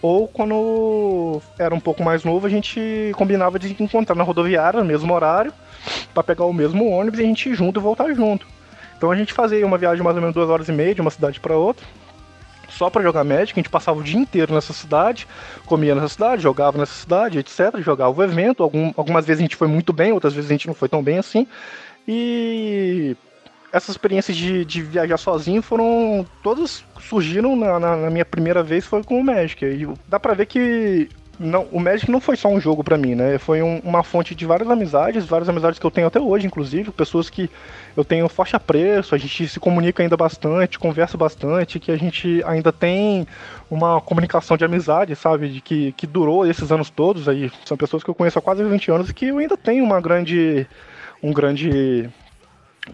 ou quando era um pouco mais novo, a gente combinava de encontrar na rodoviária, no mesmo horário, para pegar o mesmo ônibus e a gente ir junto e voltar junto. Então a gente fazia uma viagem mais ou menos duas horas e meia de uma cidade para outra, só para jogar Magic, a gente passava o dia inteiro nessa cidade, comia nessa cidade, jogava nessa cidade, etc. Jogava o evento. Algum, algumas vezes a gente foi muito bem, outras vezes a gente não foi tão bem assim. E essas experiências de, de viajar sozinho foram. Todas surgiram na, na, na, minha primeira vez foi com o Magic. E dá pra ver que. Não, o Magic não foi só um jogo para mim, né? Foi um, uma fonte de várias amizades, várias amizades que eu tenho até hoje, inclusive, pessoas que eu tenho forte apreço, a gente se comunica ainda bastante, conversa bastante, que a gente ainda tem uma comunicação de amizade, sabe? De que, que durou esses anos todos aí. São pessoas que eu conheço há quase 20 anos e que eu ainda tenho uma grande. um grande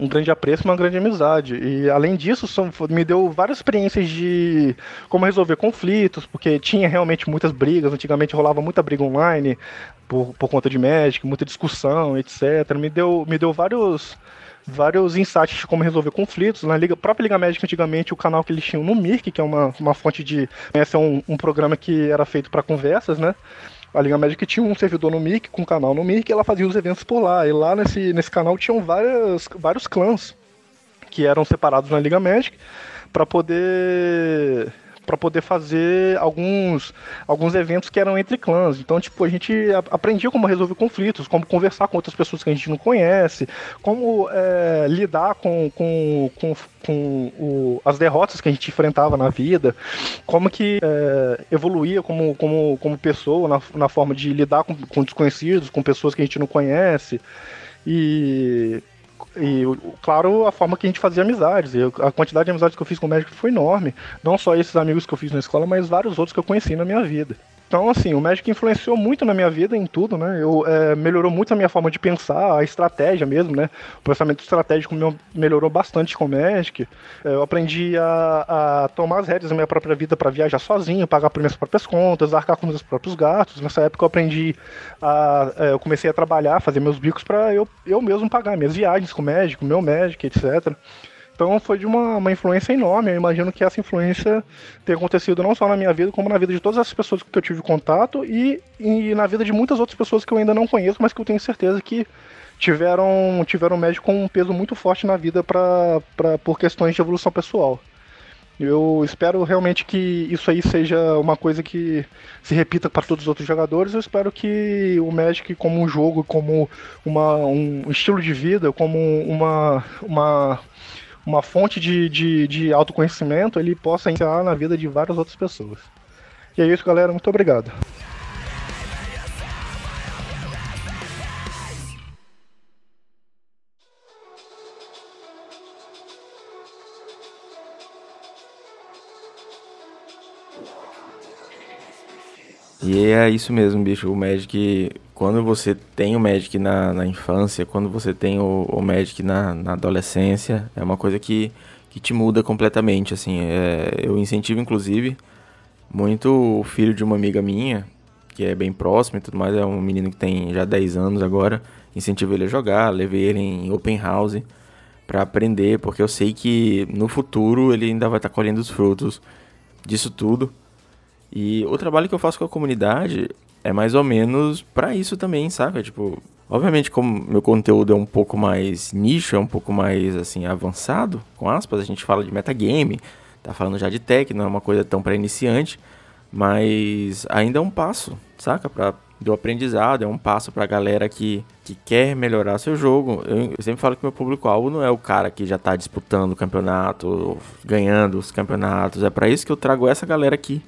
um grande apreço, uma grande amizade. E além disso, são, me deu várias experiências de como resolver conflitos, porque tinha realmente muitas brigas. Antigamente rolava muita briga online por, por conta de Magic, muita discussão, etc. Me deu, me deu vários vários insights de como resolver conflitos. Na Liga, própria Liga Magic, antigamente, o canal que eles tinham no Mirk, que é uma, uma fonte de. Esse é um, um programa que era feito para conversas, né? A Liga Magic tinha um servidor no Mic, com um canal no Mic, e ela fazia os eventos por lá. E lá nesse, nesse canal tinham várias, vários clãs que eram separados na Liga Magic para poder para poder fazer alguns, alguns eventos que eram entre clãs. Então, tipo, a gente aprendia como resolver conflitos, como conversar com outras pessoas que a gente não conhece, como é, lidar com, com, com, com o, as derrotas que a gente enfrentava na vida, como que é, evoluía como, como, como pessoa na, na forma de lidar com, com desconhecidos, com pessoas que a gente não conhece. E e, claro, a forma que a gente fazia amizades. Eu, a quantidade de amizades que eu fiz com o médico foi enorme. Não só esses amigos que eu fiz na escola, mas vários outros que eu conheci na minha vida. Então, assim, o Magic influenciou muito na minha vida, em tudo, né? Eu, é, melhorou muito a minha forma de pensar, a estratégia mesmo, né? O pensamento estratégico meu melhorou bastante com o Magic. É, eu aprendi a, a, tomar as rédeas da minha própria vida para viajar sozinho, pagar por minhas próprias contas, arcar com meus próprios gastos. Nessa época eu aprendi a. É, eu comecei a trabalhar, fazer meus bicos para eu, eu mesmo pagar minhas viagens com o Magic, meu Magic, etc. Então foi de uma, uma influência enorme. Eu imagino que essa influência tenha acontecido não só na minha vida, como na vida de todas as pessoas que eu tive contato e, e na vida de muitas outras pessoas que eu ainda não conheço, mas que eu tenho certeza que tiveram, tiveram médico com um peso muito forte na vida pra, pra, por questões de evolução pessoal. Eu espero realmente que isso aí seja uma coisa que se repita para todos os outros jogadores. Eu espero que o Magic, como um jogo, como uma, um estilo de vida, como uma, uma uma fonte de, de, de autoconhecimento, ele possa iniciar na vida de várias outras pessoas. E é isso, galera. Muito obrigado. E é isso mesmo, bicho. O Magic, quando você tem o Magic na, na infância, quando você tem o, o Magic na, na adolescência, é uma coisa que, que te muda completamente, assim. É, eu incentivo, inclusive, muito o filho de uma amiga minha, que é bem próximo e tudo mais, é um menino que tem já 10 anos agora. Incentivo ele a jogar, levei ele em open house para aprender, porque eu sei que no futuro ele ainda vai estar tá colhendo os frutos disso tudo. E o trabalho que eu faço com a comunidade é mais ou menos para isso também, sabe? Tipo, obviamente como meu conteúdo é um pouco mais nicho, é um pouco mais assim avançado, com aspas, a gente fala de metagame, tá falando já de tech, não é uma coisa tão para iniciante, mas ainda é um passo, saca? Para do aprendizado, é um passo para a galera que, que quer melhorar seu jogo. Eu, eu sempre falo que meu público-alvo não é o cara que já está disputando o campeonato, ganhando os campeonatos. É para isso que eu trago essa galera aqui.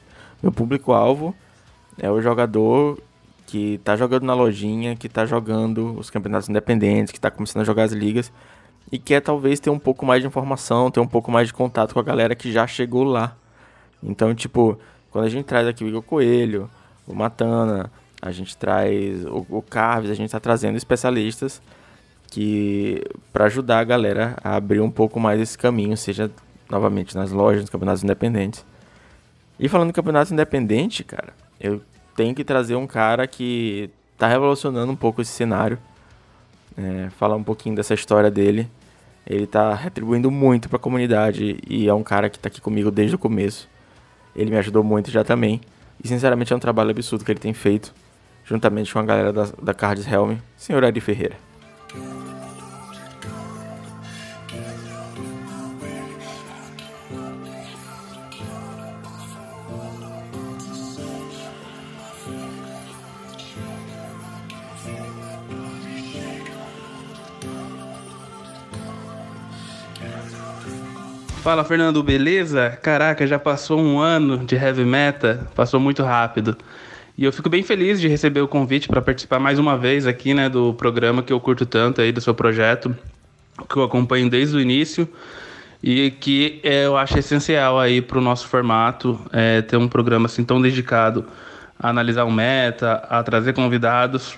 Meu público-alvo é o jogador que está jogando na lojinha, que está jogando os campeonatos independentes, que está começando a jogar as ligas e quer talvez ter um pouco mais de informação, ter um pouco mais de contato com a galera que já chegou lá. Então, tipo, quando a gente traz aqui o Igor Coelho, o Matana, a gente traz o, o Carves, a gente está trazendo especialistas que para ajudar a galera a abrir um pouco mais esse caminho, seja novamente nas lojas, nos campeonatos independentes. E falando em campeonato independente, cara, eu tenho que trazer um cara que está revolucionando um pouco esse cenário. É, falar um pouquinho dessa história dele. Ele está retribuindo muito para a comunidade e é um cara que está aqui comigo desde o começo. Ele me ajudou muito já também. E sinceramente é um trabalho absurdo que ele tem feito juntamente com a galera da, da Cards Helm, senhor Ari Ferreira. Fala Fernando, beleza? Caraca, já passou um ano de heavy metal, passou muito rápido. E eu fico bem feliz de receber o convite para participar mais uma vez aqui, né, do programa que eu curto tanto aí do seu projeto, que eu acompanho desde o início e que é, eu acho essencial aí para o nosso formato é, ter um programa assim tão dedicado a analisar o meta, a trazer convidados.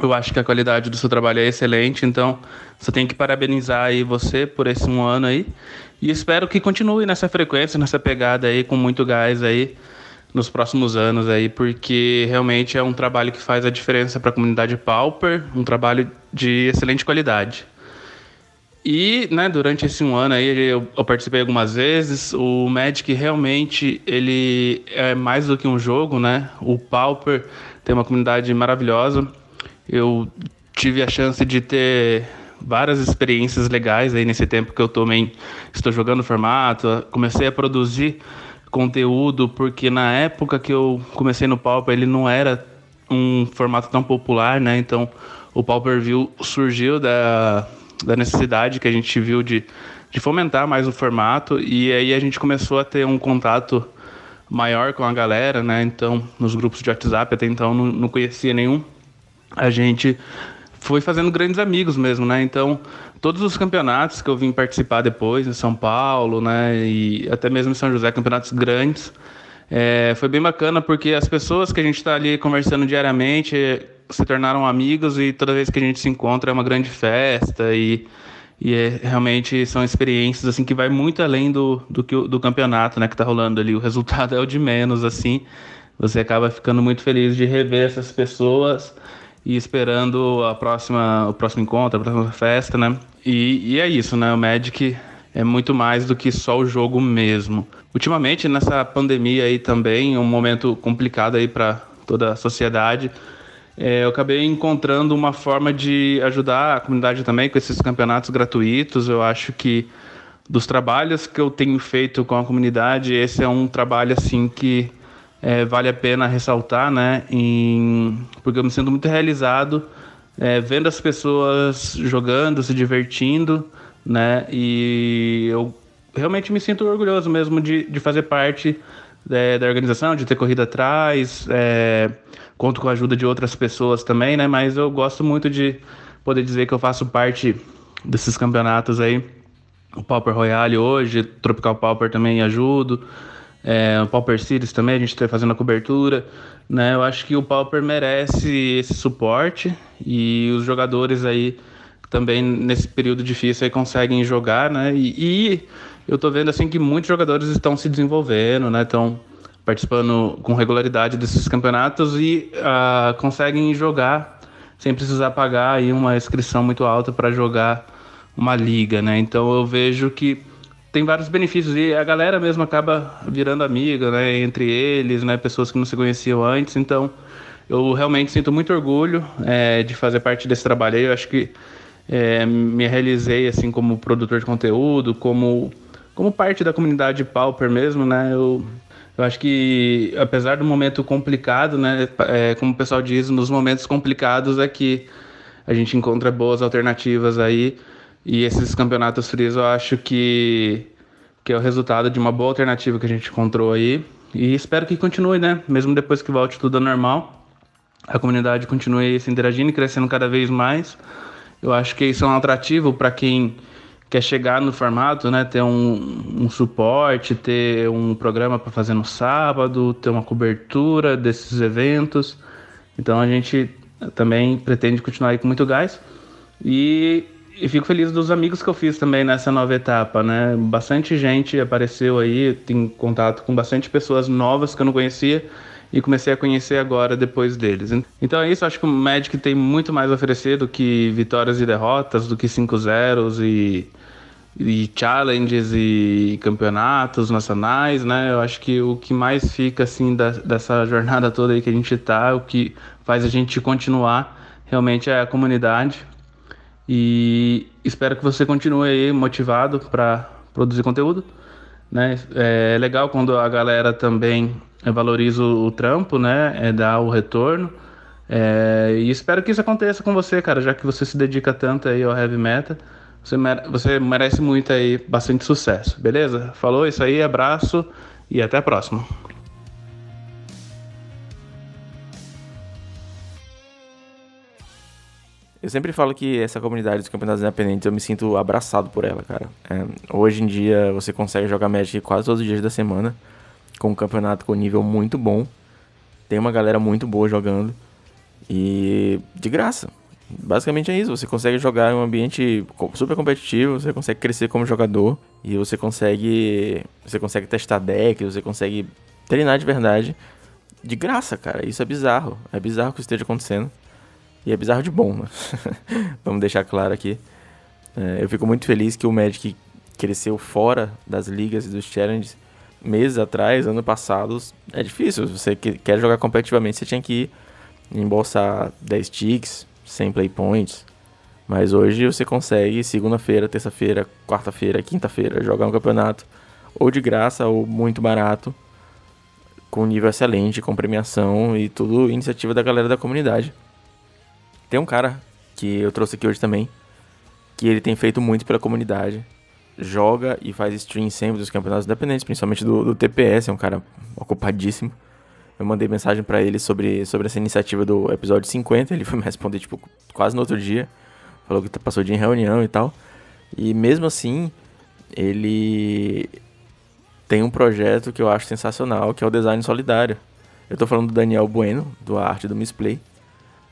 Eu acho que a qualidade do seu trabalho é excelente, então só tenho que parabenizar aí você por esse um ano aí e espero que continue nessa frequência, nessa pegada aí com muito gás aí nos próximos anos aí, porque realmente é um trabalho que faz a diferença para a comunidade Pauper, um trabalho de excelente qualidade. E, né, durante esse um ano aí eu, eu, participei algumas vezes. O Magic realmente ele é mais do que um jogo, né? O Pauper tem uma comunidade maravilhosa. Eu tive a chance de ter várias experiências legais aí nesse tempo que eu também estou jogando formato. Comecei a produzir conteúdo, porque na época que eu comecei no Pauper, ele não era um formato tão popular, né? Então, o Pauper View surgiu da, da necessidade que a gente viu de, de fomentar mais o formato, e aí a gente começou a ter um contato maior com a galera, né? Então, nos grupos de WhatsApp, até então não, não conhecia nenhum. A gente foi fazendo grandes amigos mesmo, né? Então, todos os campeonatos que eu vim participar depois, em São Paulo, né? E até mesmo em São José, campeonatos grandes, é, foi bem bacana porque as pessoas que a gente está ali conversando diariamente se tornaram amigos e toda vez que a gente se encontra é uma grande festa e, e é, realmente são experiências assim que vai muito além do, do, do campeonato né, que está rolando ali. O resultado é o de menos, assim. Você acaba ficando muito feliz de rever essas pessoas e esperando a próxima, o próximo encontro, a próxima festa, né? E, e é isso, né? O Magic é muito mais do que só o jogo mesmo. Ultimamente, nessa pandemia aí também, um momento complicado aí para toda a sociedade, é, eu acabei encontrando uma forma de ajudar a comunidade também com esses campeonatos gratuitos. Eu acho que dos trabalhos que eu tenho feito com a comunidade, esse é um trabalho assim que é, vale a pena ressaltar, né? Em, porque eu me sinto muito realizado é, vendo as pessoas jogando, se divertindo, né? E eu realmente me sinto orgulhoso mesmo de, de fazer parte é, da organização, de ter corrido atrás. É, conto com a ajuda de outras pessoas também, né? Mas eu gosto muito de poder dizer que eu faço parte desses campeonatos aí. O Pauper Royale hoje, Tropical Pauper também ajudo. É, o Pauper Series também, a gente está fazendo a cobertura. Né? Eu acho que o Pauper merece esse suporte e os jogadores aí também nesse período difícil aí conseguem jogar, né? E, e eu tô vendo assim que muitos jogadores estão se desenvolvendo, né? Estão participando com regularidade desses campeonatos e uh, conseguem jogar sem precisar pagar aí uma inscrição muito alta para jogar uma liga, né? Então eu vejo que tem vários benefícios e a galera mesmo acaba virando amiga, né? Entre eles, né? Pessoas que não se conheciam antes. Então eu realmente sinto muito orgulho é, de fazer parte desse trabalho. Eu acho que é, me realizei assim como produtor de conteúdo, como como parte da comunidade Pauper mesmo, né? Eu eu acho que, apesar do momento complicado, né, é, como o pessoal diz, nos momentos complicados é que a gente encontra boas alternativas aí. E esses campeonatos frios eu acho que, que é o resultado de uma boa alternativa que a gente encontrou aí. E espero que continue, né? Mesmo depois que volte tudo ao normal, a comunidade continue se interagindo e crescendo cada vez mais. Eu acho que isso é um atrativo para quem quer chegar no formato, né? Ter um, um suporte, ter um programa para fazer no sábado, ter uma cobertura desses eventos. Então a gente também pretende continuar aí com muito gás. E, e fico feliz dos amigos que eu fiz também nessa nova etapa, né? Bastante gente apareceu aí, tem contato com bastante pessoas novas que eu não conhecia e comecei a conhecer agora depois deles. Então é isso, acho que o Magic tem muito mais a oferecer do que vitórias e derrotas, do que 5 zeros e e challenges e campeonatos nacionais, né? Eu acho que o que mais fica assim da, dessa jornada toda aí que a gente tá, o que faz a gente continuar realmente é a comunidade. E espero que você continue aí motivado para produzir conteúdo, né? É legal quando a galera também valoriza o, trampo, né? É dar o retorno. É, e espero que isso aconteça com você, cara, já que você se dedica tanto aí ao heavy metal. Você, mere você merece muito aí, bastante sucesso, beleza? Falou isso aí, abraço e até a próxima. Eu sempre falo que essa comunidade dos campeonatos independentes eu me sinto abraçado por ela, cara. É, hoje em dia você consegue jogar Magic quase todos os dias da semana, com um campeonato com nível muito bom. Tem uma galera muito boa jogando e de graça. Basicamente é isso, você consegue jogar em um ambiente super competitivo, você consegue crescer como jogador e você consegue você consegue testar decks, você consegue treinar de verdade de graça, cara. Isso é bizarro. É bizarro que isso esteja acontecendo. E é bizarro de bom, né? Vamos deixar claro aqui. É, eu fico muito feliz que o Magic cresceu fora das ligas e dos challenges meses atrás, ano passado. É difícil. Se você quer jogar competitivamente, você tinha que embolsar 10 ticks, sem play points. Mas hoje você consegue, segunda-feira, terça-feira, quarta-feira, quinta-feira, jogar um campeonato ou de graça ou muito barato, com nível excelente, com premiação e tudo iniciativa da galera da comunidade. Tem um cara que eu trouxe aqui hoje também, que ele tem feito muito pela comunidade. Joga e faz stream sempre dos campeonatos independentes, principalmente do, do TPS, é um cara ocupadíssimo. Eu mandei mensagem para ele sobre, sobre essa iniciativa do episódio 50. Ele foi me responder, tipo, quase no outro dia. Falou que passou o dia em reunião e tal. E mesmo assim, ele tem um projeto que eu acho sensacional, que é o design solidário. Eu tô falando do Daniel Bueno, do Arte do Misplay.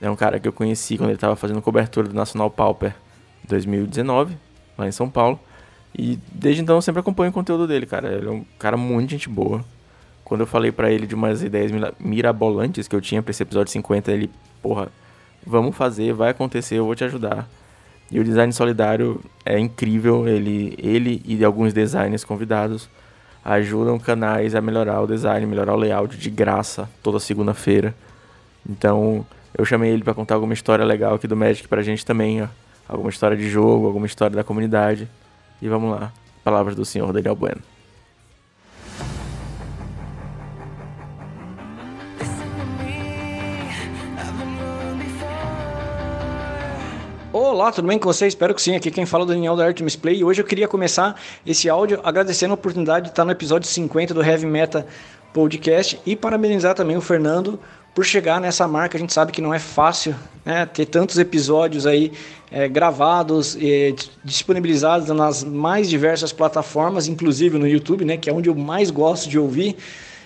É um cara que eu conheci quando ele estava fazendo cobertura do Nacional Pauper 2019, lá em São Paulo. E desde então eu sempre acompanho o conteúdo dele, cara. Ele é um cara muito gente boa. Quando eu falei para ele de umas ideias mirabolantes que eu tinha para esse episódio 50, ele, porra, vamos fazer, vai acontecer, eu vou te ajudar. E o design solidário é incrível, ele, ele e alguns designers convidados ajudam canais a melhorar o design, melhorar o layout de graça toda segunda-feira. Então, eu chamei ele para contar alguma história legal aqui do Magic pra gente também, ó. Alguma história de jogo, alguma história da comunidade. E vamos lá. Palavras do senhor Daniel Bueno. Olá, tudo bem com você? Espero que sim. Aqui quem fala é o Daniel da Artemis Play. E hoje eu queria começar esse áudio agradecendo a oportunidade de estar no episódio 50 do Heavy Meta Podcast e parabenizar também o Fernando por chegar nessa marca. A gente sabe que não é fácil né, ter tantos episódios aí é, gravados e disponibilizados nas mais diversas plataformas, inclusive no YouTube, né, que é onde eu mais gosto de ouvir.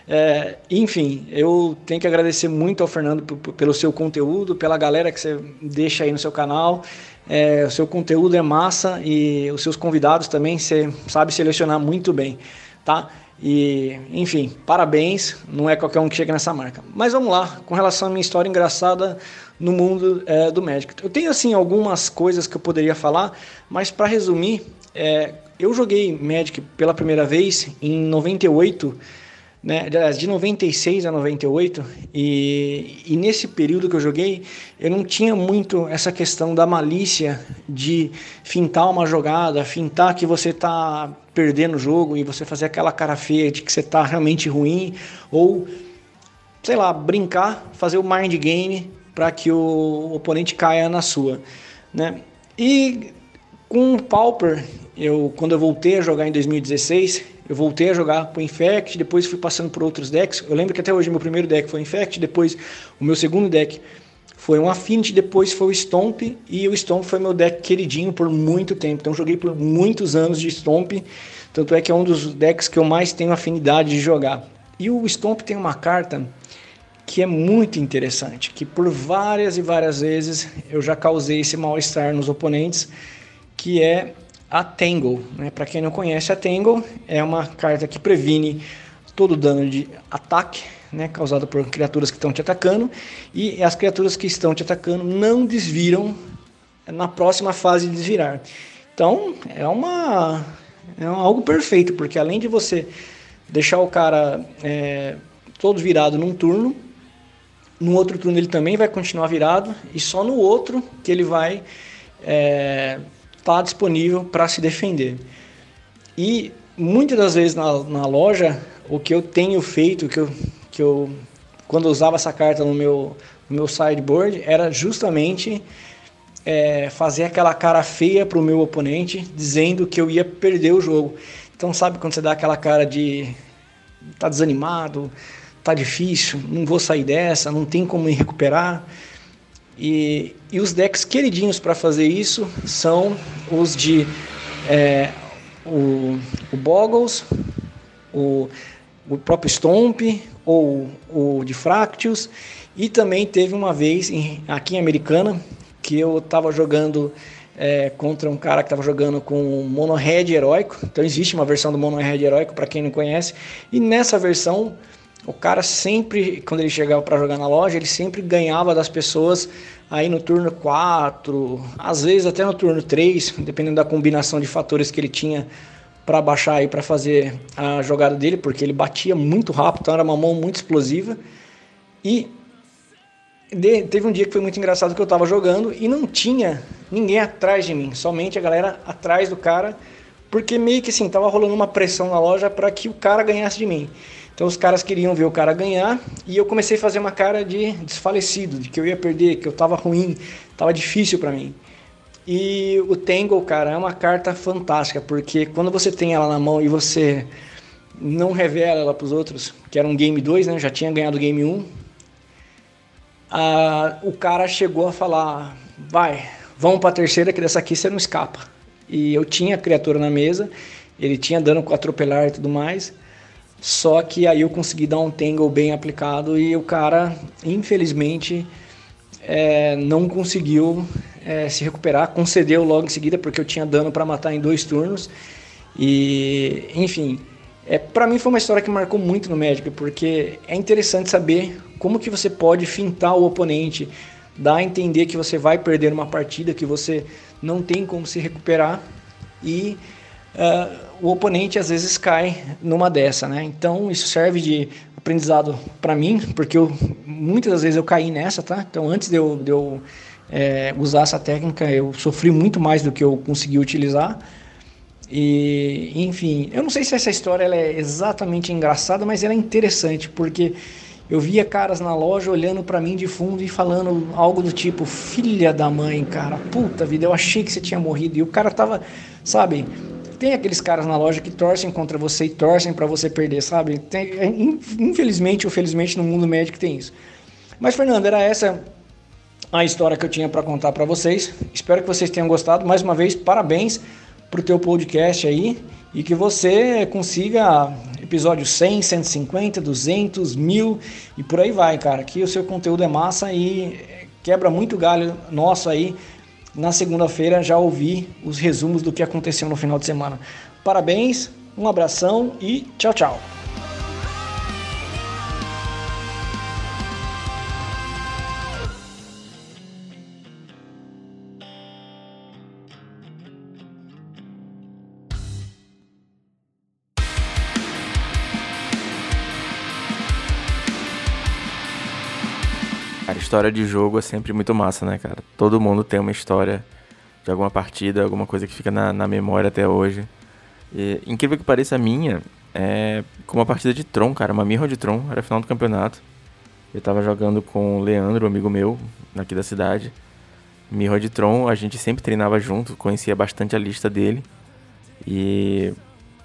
É, enfim, eu tenho que agradecer muito ao Fernando pelo seu conteúdo, pela galera que você deixa aí no seu canal. É, o seu conteúdo é massa e os seus convidados também você sabe selecionar muito bem, tá? E, enfim, parabéns, não é qualquer um que chega nessa marca. Mas vamos lá, com relação à minha história engraçada no mundo é, do Magic. Eu tenho, assim, algumas coisas que eu poderia falar, mas para resumir, é, eu joguei Magic pela primeira vez em 98, né, de 96 a 98, e, e nesse período que eu joguei, eu não tinha muito essa questão da malícia de fintar uma jogada, fintar que você está perdendo o jogo e você fazer aquela cara feia de que você está realmente ruim, ou, sei lá, brincar, fazer o mind game para que o oponente caia na sua. Né? E com o Pauper, eu, quando eu voltei a jogar em 2016, eu voltei a jogar com Infect, depois fui passando por outros decks. Eu lembro que até hoje meu primeiro deck foi Infect, depois o meu segundo deck foi um Affinity, depois foi o Stomp, e o Stomp foi meu deck queridinho por muito tempo. Então joguei por muitos anos de Stomp, tanto é que é um dos decks que eu mais tenho afinidade de jogar. E o Stomp tem uma carta que é muito interessante, que por várias e várias vezes eu já causei esse mal-estar nos oponentes, que é a Tangle. Né? Para quem não conhece, a Tangle é uma carta que previne todo dano de ataque né, causado por criaturas que estão te atacando e as criaturas que estão te atacando não desviram na próxima fase de desvirar. Então é uma é algo perfeito porque além de você deixar o cara é, todo virado num turno, no outro turno ele também vai continuar virado e só no outro que ele vai é, está disponível para se defender. E muitas das vezes na, na loja, o que eu tenho feito, que eu, que eu quando eu usava essa carta no meu, no meu sideboard, era justamente é, fazer aquela cara feia para o meu oponente, dizendo que eu ia perder o jogo. Então, sabe quando você dá aquela cara de tá desanimado, tá difícil, não vou sair dessa, não tem como me recuperar. E, e os decks queridinhos para fazer isso são os de é, o, o Boggles, o, o próprio Stomp ou o de Fractious. E também teve uma vez em, aqui em Americana que eu estava jogando é, contra um cara que estava jogando com Mono Red heróico. Então existe uma versão do Mono Red heróico para quem não conhece. E nessa versão o cara sempre, quando ele chegava para jogar na loja, ele sempre ganhava das pessoas aí no turno 4, às vezes até no turno 3, dependendo da combinação de fatores que ele tinha para baixar aí para fazer a jogada dele, porque ele batia muito rápido, então era uma mão muito explosiva. E de, teve um dia que foi muito engraçado que eu estava jogando e não tinha ninguém atrás de mim, somente a galera atrás do cara, porque meio que assim, tava rolando uma pressão na loja para que o cara ganhasse de mim. Então os caras queriam ver o cara ganhar e eu comecei a fazer uma cara de desfalecido, de que eu ia perder, que eu tava ruim, tava difícil para mim. E o Tangle, cara, é uma carta fantástica, porque quando você tem ela na mão e você não revela ela para os outros, que era um game 2, né? Já tinha ganhado o game 1. Ah, o cara chegou a falar: "Vai, vamos para a terceira que dessa aqui você não escapa". E eu tinha a criatura na mesa, ele tinha dano com atropelar e tudo mais. Só que aí eu consegui dar um tangle bem aplicado e o cara, infelizmente, é, não conseguiu é, se recuperar, concedeu logo em seguida porque eu tinha dano para matar em dois turnos. E, enfim, é, para mim foi uma história que marcou muito no Magic, porque é interessante saber como que você pode fintar o oponente, dar a entender que você vai perder uma partida, que você não tem como se recuperar e uh, o oponente às vezes cai numa dessa, né? Então isso serve de aprendizado para mim, porque eu, muitas das vezes eu caí nessa, tá? Então antes de eu, de eu é, usar essa técnica, eu sofri muito mais do que eu consegui utilizar. E, enfim, eu não sei se essa história ela é exatamente engraçada, mas ela é interessante, porque eu via caras na loja olhando para mim de fundo e falando algo do tipo: Filha da mãe, cara, puta vida, eu achei que você tinha morrido. E o cara tava, sabe, tem aqueles caras na loja que torcem contra você e torcem para você perder, sabe? Tem, é, infelizmente ou felizmente no mundo médico tem isso. Mas, Fernando, era essa a história que eu tinha para contar para vocês. Espero que vocês tenham gostado. Mais uma vez, parabéns pro teu podcast aí e que você consiga episódio 100, 150, 200, 1000 e por aí vai, cara. Que o seu conteúdo é massa e quebra muito galho nosso aí. Na segunda-feira já ouvi os resumos do que aconteceu no final de semana. Parabéns, um abração e tchau, tchau. História de jogo é sempre muito massa, né, cara? Todo mundo tem uma história de alguma partida, alguma coisa que fica na, na memória até hoje. E, incrível que pareça a minha, é com uma partida de Tron, cara, uma mirra de Tron, era final do campeonato. Eu tava jogando com o Leandro, amigo meu, daqui da cidade. Mirror de Tron, a gente sempre treinava junto, conhecia bastante a lista dele. E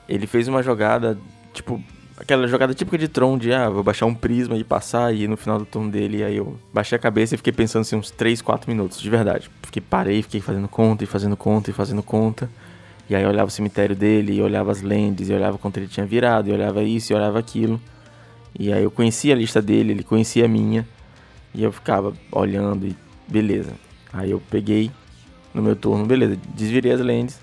ele fez uma jogada, tipo, aquela jogada típica de Tron, de ah, vou baixar um prisma e passar, e no final do turno dele, aí eu baixei a cabeça e fiquei pensando assim uns 3, 4 minutos, de verdade. Fiquei, parei, fiquei fazendo conta, e fazendo conta, e fazendo conta. E aí eu olhava o cemitério dele, e olhava as lentes, e olhava quanto ele tinha virado, e olhava isso, e olhava aquilo. E aí eu conhecia a lista dele, ele conhecia a minha, e eu ficava olhando e beleza. Aí eu peguei no meu turno, beleza, desvirei as lentes,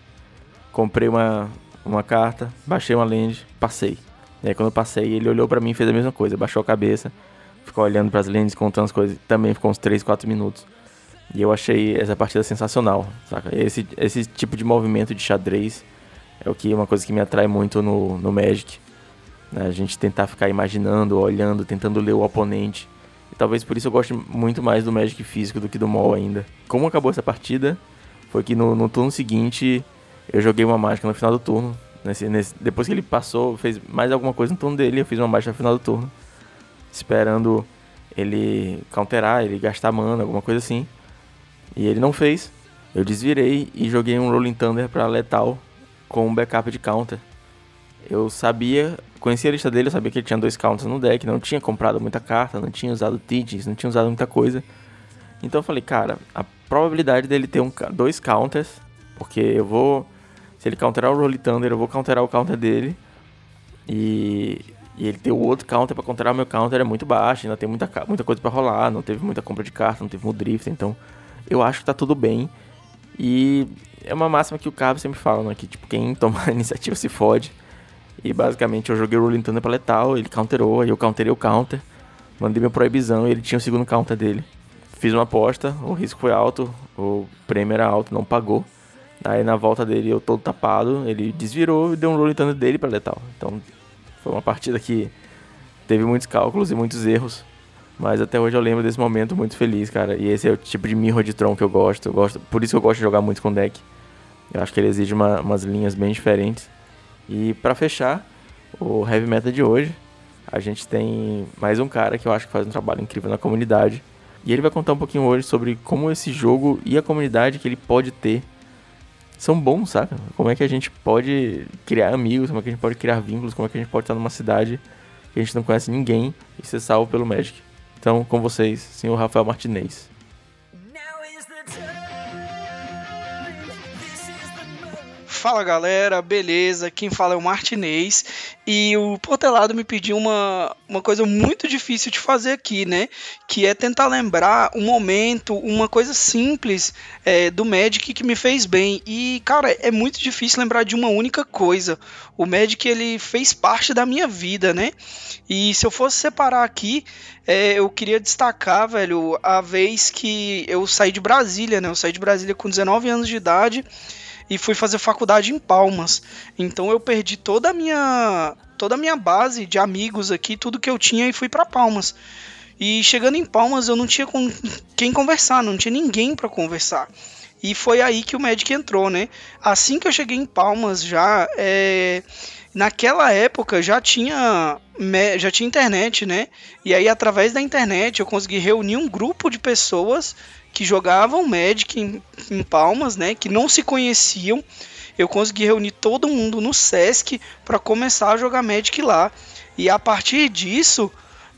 comprei uma, uma carta, baixei uma lente, passei. E aí quando eu passei, ele olhou para mim e fez a mesma coisa, baixou a cabeça, ficou olhando para as lentes, contando as coisas, também ficou uns 3, 4 minutos. E eu achei essa partida sensacional, saca? Esse, esse tipo de movimento de xadrez é o que uma coisa que me atrai muito no, no Magic. Né? A gente tentar ficar imaginando, olhando, tentando ler o oponente. E talvez por isso eu goste muito mais do Magic físico do que do MOL ainda. Como acabou essa partida, foi que no, no turno seguinte eu joguei uma mágica no final do turno. Nesse, nesse, depois que ele passou, fez mais alguma coisa no turno dele, eu fiz uma mágica no final do turno. Esperando ele counterar, ele gastar mana, alguma coisa assim. E ele não fez. Eu desvirei e joguei um Rolling Thunder pra letal com um backup de counter. Eu sabia, conhecia a lista dele, eu sabia que ele tinha dois counters no deck, não tinha comprado muita carta, não tinha usado Tidgens, não tinha usado muita coisa. Então eu falei, cara, a probabilidade dele ter um, dois counters, porque eu vou. Se ele counterar o Rolling Thunder, eu vou counterar o counter dele. E, e ele ter o outro counter pra counterar o meu counter é muito baixo, ainda tem muita, muita coisa para rolar, não teve muita compra de carta, não teve muito drift, então eu acho que tá tudo bem. E é uma máxima que o Cabo sempre fala, né? Que tipo, quem toma a iniciativa se fode. E basicamente eu joguei o Rolling Thunder pra letal, ele counterou, aí eu counterei o counter, mandei meu proibizão e ele tinha o segundo counter dele. Fiz uma aposta, o risco foi alto, o prêmio era alto, não pagou. Aí na volta dele eu todo tapado, ele desvirou e deu um Rolling Thunder dele pra letal. Então foi uma partida que teve muitos cálculos e muitos erros. Mas até hoje eu lembro desse momento muito feliz, cara. E esse é o tipo de mirror de Tron que eu gosto. Eu gosto por isso que eu gosto de jogar muito com deck. Eu acho que ele exige uma, umas linhas bem diferentes. E para fechar o Heavy Metal de hoje, a gente tem mais um cara que eu acho que faz um trabalho incrível na comunidade. E ele vai contar um pouquinho hoje sobre como esse jogo e a comunidade que ele pode ter são bons, saca? Como é que a gente pode criar amigos, como é que a gente pode criar vínculos, como é que a gente pode estar numa cidade que a gente não conhece ninguém e ser salvo pelo Magic. Então, com vocês, senhor Rafael Martinez. Fala galera, beleza? Quem fala é o Martinez e o Portelado me pediu uma, uma coisa muito difícil de fazer aqui, né? Que é tentar lembrar um momento, uma coisa simples é, do Magic que me fez bem. E cara, é muito difícil lembrar de uma única coisa. O Magic ele fez parte da minha vida, né? E se eu fosse separar aqui, é, eu queria destacar, velho, a vez que eu saí de Brasília, né? Eu saí de Brasília com 19 anos de idade e fui fazer faculdade em Palmas. Então eu perdi toda a minha toda a minha base de amigos aqui, tudo que eu tinha e fui para Palmas. E chegando em Palmas eu não tinha com quem conversar, não tinha ninguém para conversar. E foi aí que o Magic entrou, né? Assim que eu cheguei em Palmas já, é... naquela época já tinha já tinha internet, né? E aí através da internet eu consegui reunir um grupo de pessoas que jogavam Magic em, em Palmas, né, que não se conheciam. Eu consegui reunir todo mundo no Sesc para começar a jogar Magic lá. E a partir disso,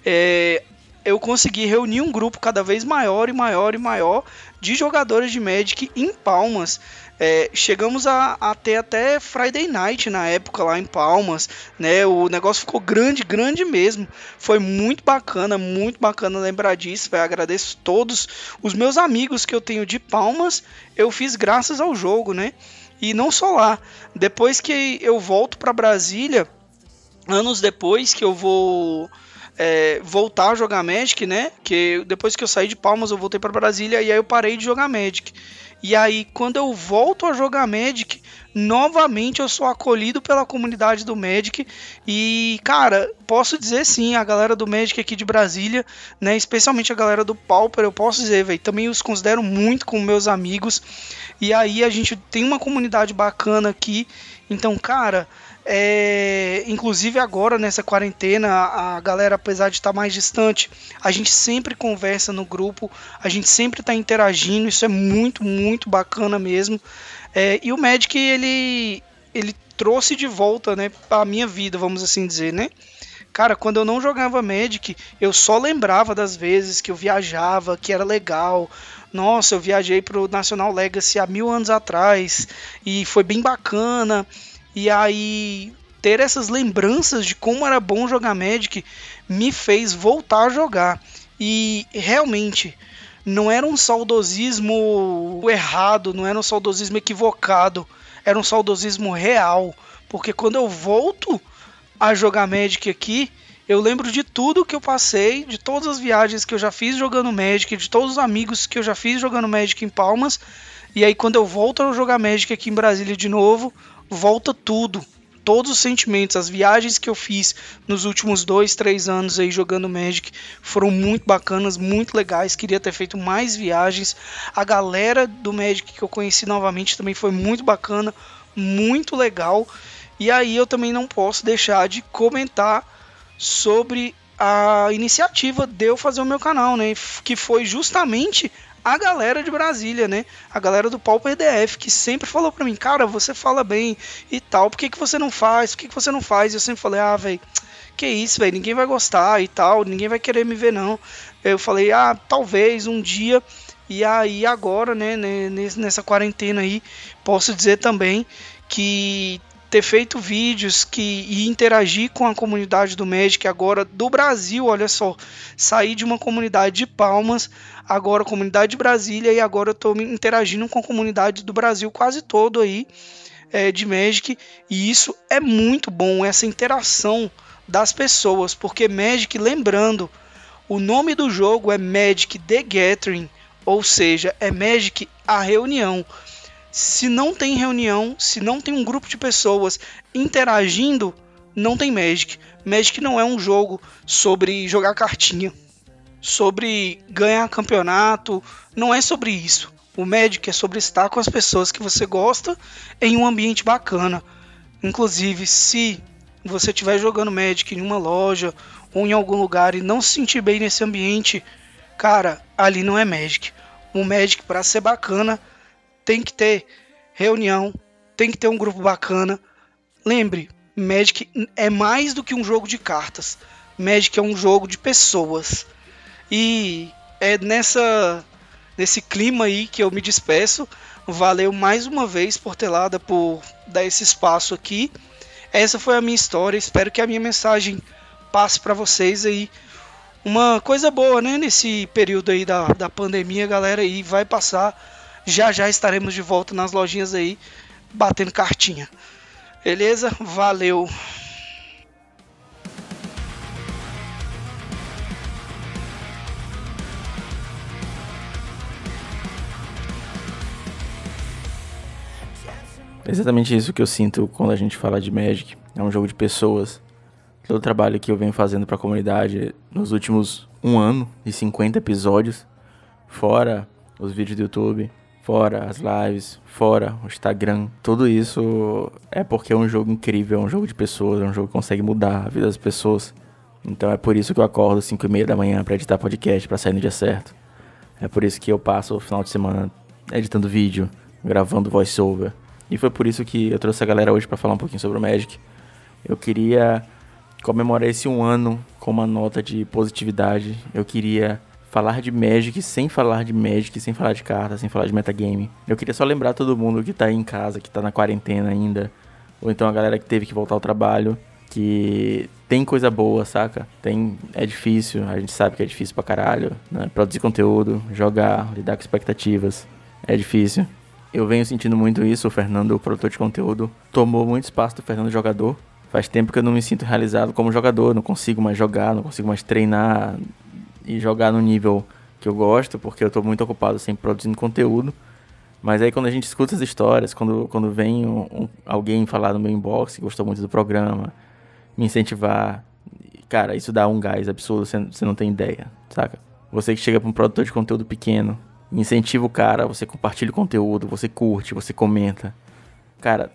é, eu consegui reunir um grupo cada vez maior e maior e maior de jogadores de Magic em Palmas. É, chegamos a, a, ter até Friday Night na época lá em Palmas, né? O negócio ficou grande, grande mesmo. Foi muito bacana, muito bacana lembrar disso. Eu agradeço todos os meus amigos que eu tenho de Palmas. Eu fiz graças ao jogo, né? E não só lá. Depois que eu volto para Brasília, anos depois que eu vou é, voltar a jogar Magic, né? Que depois que eu saí de Palmas, eu voltei para Brasília e aí eu parei de jogar Magic. E aí, quando eu volto a jogar Magic, novamente eu sou acolhido pela comunidade do Magic. E, cara, posso dizer sim, a galera do Magic aqui de Brasília, né? Especialmente a galera do Pauper, eu posso dizer, velho. Também os considero muito como meus amigos. E aí a gente tem uma comunidade bacana aqui. Então, cara. É, inclusive agora nessa quarentena, a galera, apesar de estar mais distante, a gente sempre conversa no grupo, a gente sempre está interagindo, isso é muito, muito bacana mesmo. É, e o Magic, ele, ele trouxe de volta né, a minha vida, vamos assim dizer, né? Cara, quando eu não jogava Magic, eu só lembrava das vezes que eu viajava, que era legal. Nossa, eu viajei pro National Legacy há mil anos atrás e foi bem bacana. E aí ter essas lembranças de como era bom jogar Magic me fez voltar a jogar. E realmente não era um saudosismo errado, não era um saudosismo equivocado, era um saudosismo real. Porque quando eu volto a jogar Magic aqui, eu lembro de tudo que eu passei, de todas as viagens que eu já fiz jogando Magic, de todos os amigos que eu já fiz jogando Magic em Palmas. E aí quando eu volto a jogar Magic aqui em Brasília de novo, volta tudo. Todos os sentimentos, as viagens que eu fiz nos últimos dois, três anos aí jogando Magic foram muito bacanas, muito legais. Queria ter feito mais viagens. A galera do Magic que eu conheci novamente também foi muito bacana, muito legal. E aí eu também não posso deixar de comentar sobre a iniciativa de eu fazer o meu canal, né? Que foi justamente a galera de Brasília, né? A galera do Pauper DF, que sempre falou pra mim, cara, você fala bem e tal, por que, que você não faz? Por que, que você não faz? E eu sempre falei, ah, velho, que isso, velho, ninguém vai gostar e tal, ninguém vai querer me ver, não. Eu falei, ah, talvez um dia. E aí agora, né, nessa quarentena aí, posso dizer também que ter feito vídeos que e interagir com a comunidade do Magic agora do Brasil, olha só, sair de uma comunidade de Palmas, agora comunidade de Brasília e agora eu estou interagindo com a comunidade do Brasil quase todo aí é, de Magic e isso é muito bom essa interação das pessoas, porque Magic, lembrando, o nome do jogo é Magic The Gathering, ou seja, é Magic a reunião se não tem reunião, se não tem um grupo de pessoas interagindo, não tem Magic. Magic não é um jogo sobre jogar cartinha, sobre ganhar campeonato, não é sobre isso. O Magic é sobre estar com as pessoas que você gosta em um ambiente bacana. Inclusive, se você estiver jogando Magic em uma loja ou em algum lugar e não se sentir bem nesse ambiente, cara, ali não é Magic. O Magic, para ser bacana, tem que ter reunião, tem que ter um grupo bacana. Lembre, Magic é mais do que um jogo de cartas. Magic é um jogo de pessoas. E é nessa nesse clima aí que eu me despeço. Valeu mais uma vez, Portelada, por dar esse espaço aqui. Essa foi a minha história. Espero que a minha mensagem passe para vocês aí. Uma coisa boa, né? Nesse período aí da, da pandemia, galera, aí vai passar já já estaremos de volta nas lojinhas aí, batendo cartinha. Beleza? Valeu! exatamente isso que eu sinto quando a gente fala de Magic. É um jogo de pessoas. Todo o trabalho que eu venho fazendo para a comunidade nos últimos um ano e 50 episódios, fora os vídeos do YouTube, fora as lives, fora o Instagram. Tudo isso é porque é um jogo incrível, é um jogo de pessoas, é um jogo que consegue mudar a vida das pessoas. Então é por isso que eu acordo 5 e meia da manhã para editar podcast, para sair no dia certo. É por isso que eu passo o final de semana editando vídeo, gravando voiceover. E foi por isso que eu trouxe a galera hoje para falar um pouquinho sobre o Magic. Eu queria comemorar esse um ano com uma nota de positividade. Eu queria falar de Magic sem falar de Magic, sem falar de cartas, sem falar de metagame. Eu queria só lembrar todo mundo que tá aí em casa, que tá na quarentena ainda, ou então a galera que teve que voltar ao trabalho, que tem coisa boa, saca? Tem, é difícil, a gente sabe que é difícil pra caralho, né? Produzir conteúdo, jogar, lidar com expectativas, é difícil. Eu venho sentindo muito isso, o Fernando, o produtor de conteúdo, tomou muito espaço do Fernando jogador. Faz tempo que eu não me sinto realizado como jogador, não consigo mais jogar, não consigo mais treinar e jogar no nível que eu gosto, porque eu tô muito ocupado sempre produzindo conteúdo. Mas aí quando a gente escuta as histórias, quando, quando vem um, um, alguém falar no meu inbox que gostou muito do programa, me incentivar, cara, isso dá um gás absurdo, você, não tem ideia, saca? Você que chega para um produtor de conteúdo pequeno, incentiva o cara, você compartilha o conteúdo, você curte, você comenta. Cara,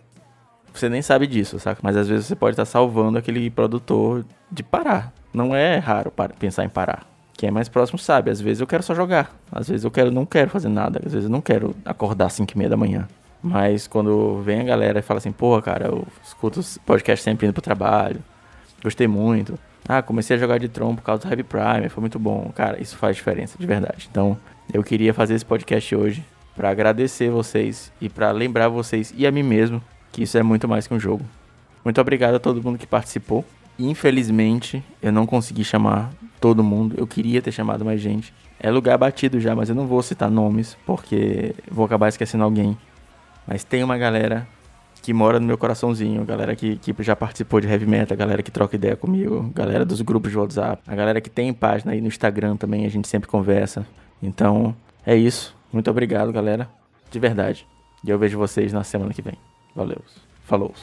você nem sabe disso, saca? Mas às vezes você pode estar salvando aquele produtor de parar. Não é raro pensar em parar. Quem é mais próximo sabe. Às vezes eu quero só jogar. Às vezes eu quero, não quero fazer nada. Às vezes eu não quero acordar às 5 e meia da manhã. Mas quando vem a galera e fala assim, porra, cara, eu escuto os podcasts sempre indo pro trabalho. Gostei muito. Ah, comecei a jogar de Tron por causa do Heavy Prime, foi muito bom. Cara, isso faz diferença, de verdade. Então, eu queria fazer esse podcast hoje para agradecer vocês e para lembrar vocês e a mim mesmo que isso é muito mais que um jogo. Muito obrigado a todo mundo que participou. Infelizmente, eu não consegui chamar todo mundo. Eu queria ter chamado mais gente. É lugar batido já, mas eu não vou citar nomes porque vou acabar esquecendo alguém. Mas tem uma galera que mora no meu coraçãozinho, galera que, que já participou de heavy metal, galera que troca ideia comigo, galera dos grupos de WhatsApp, a galera que tem página aí no Instagram também, a gente sempre conversa. Então, é isso. Muito obrigado, galera. De verdade. E eu vejo vocês na semana que vem. Valeu. Falou.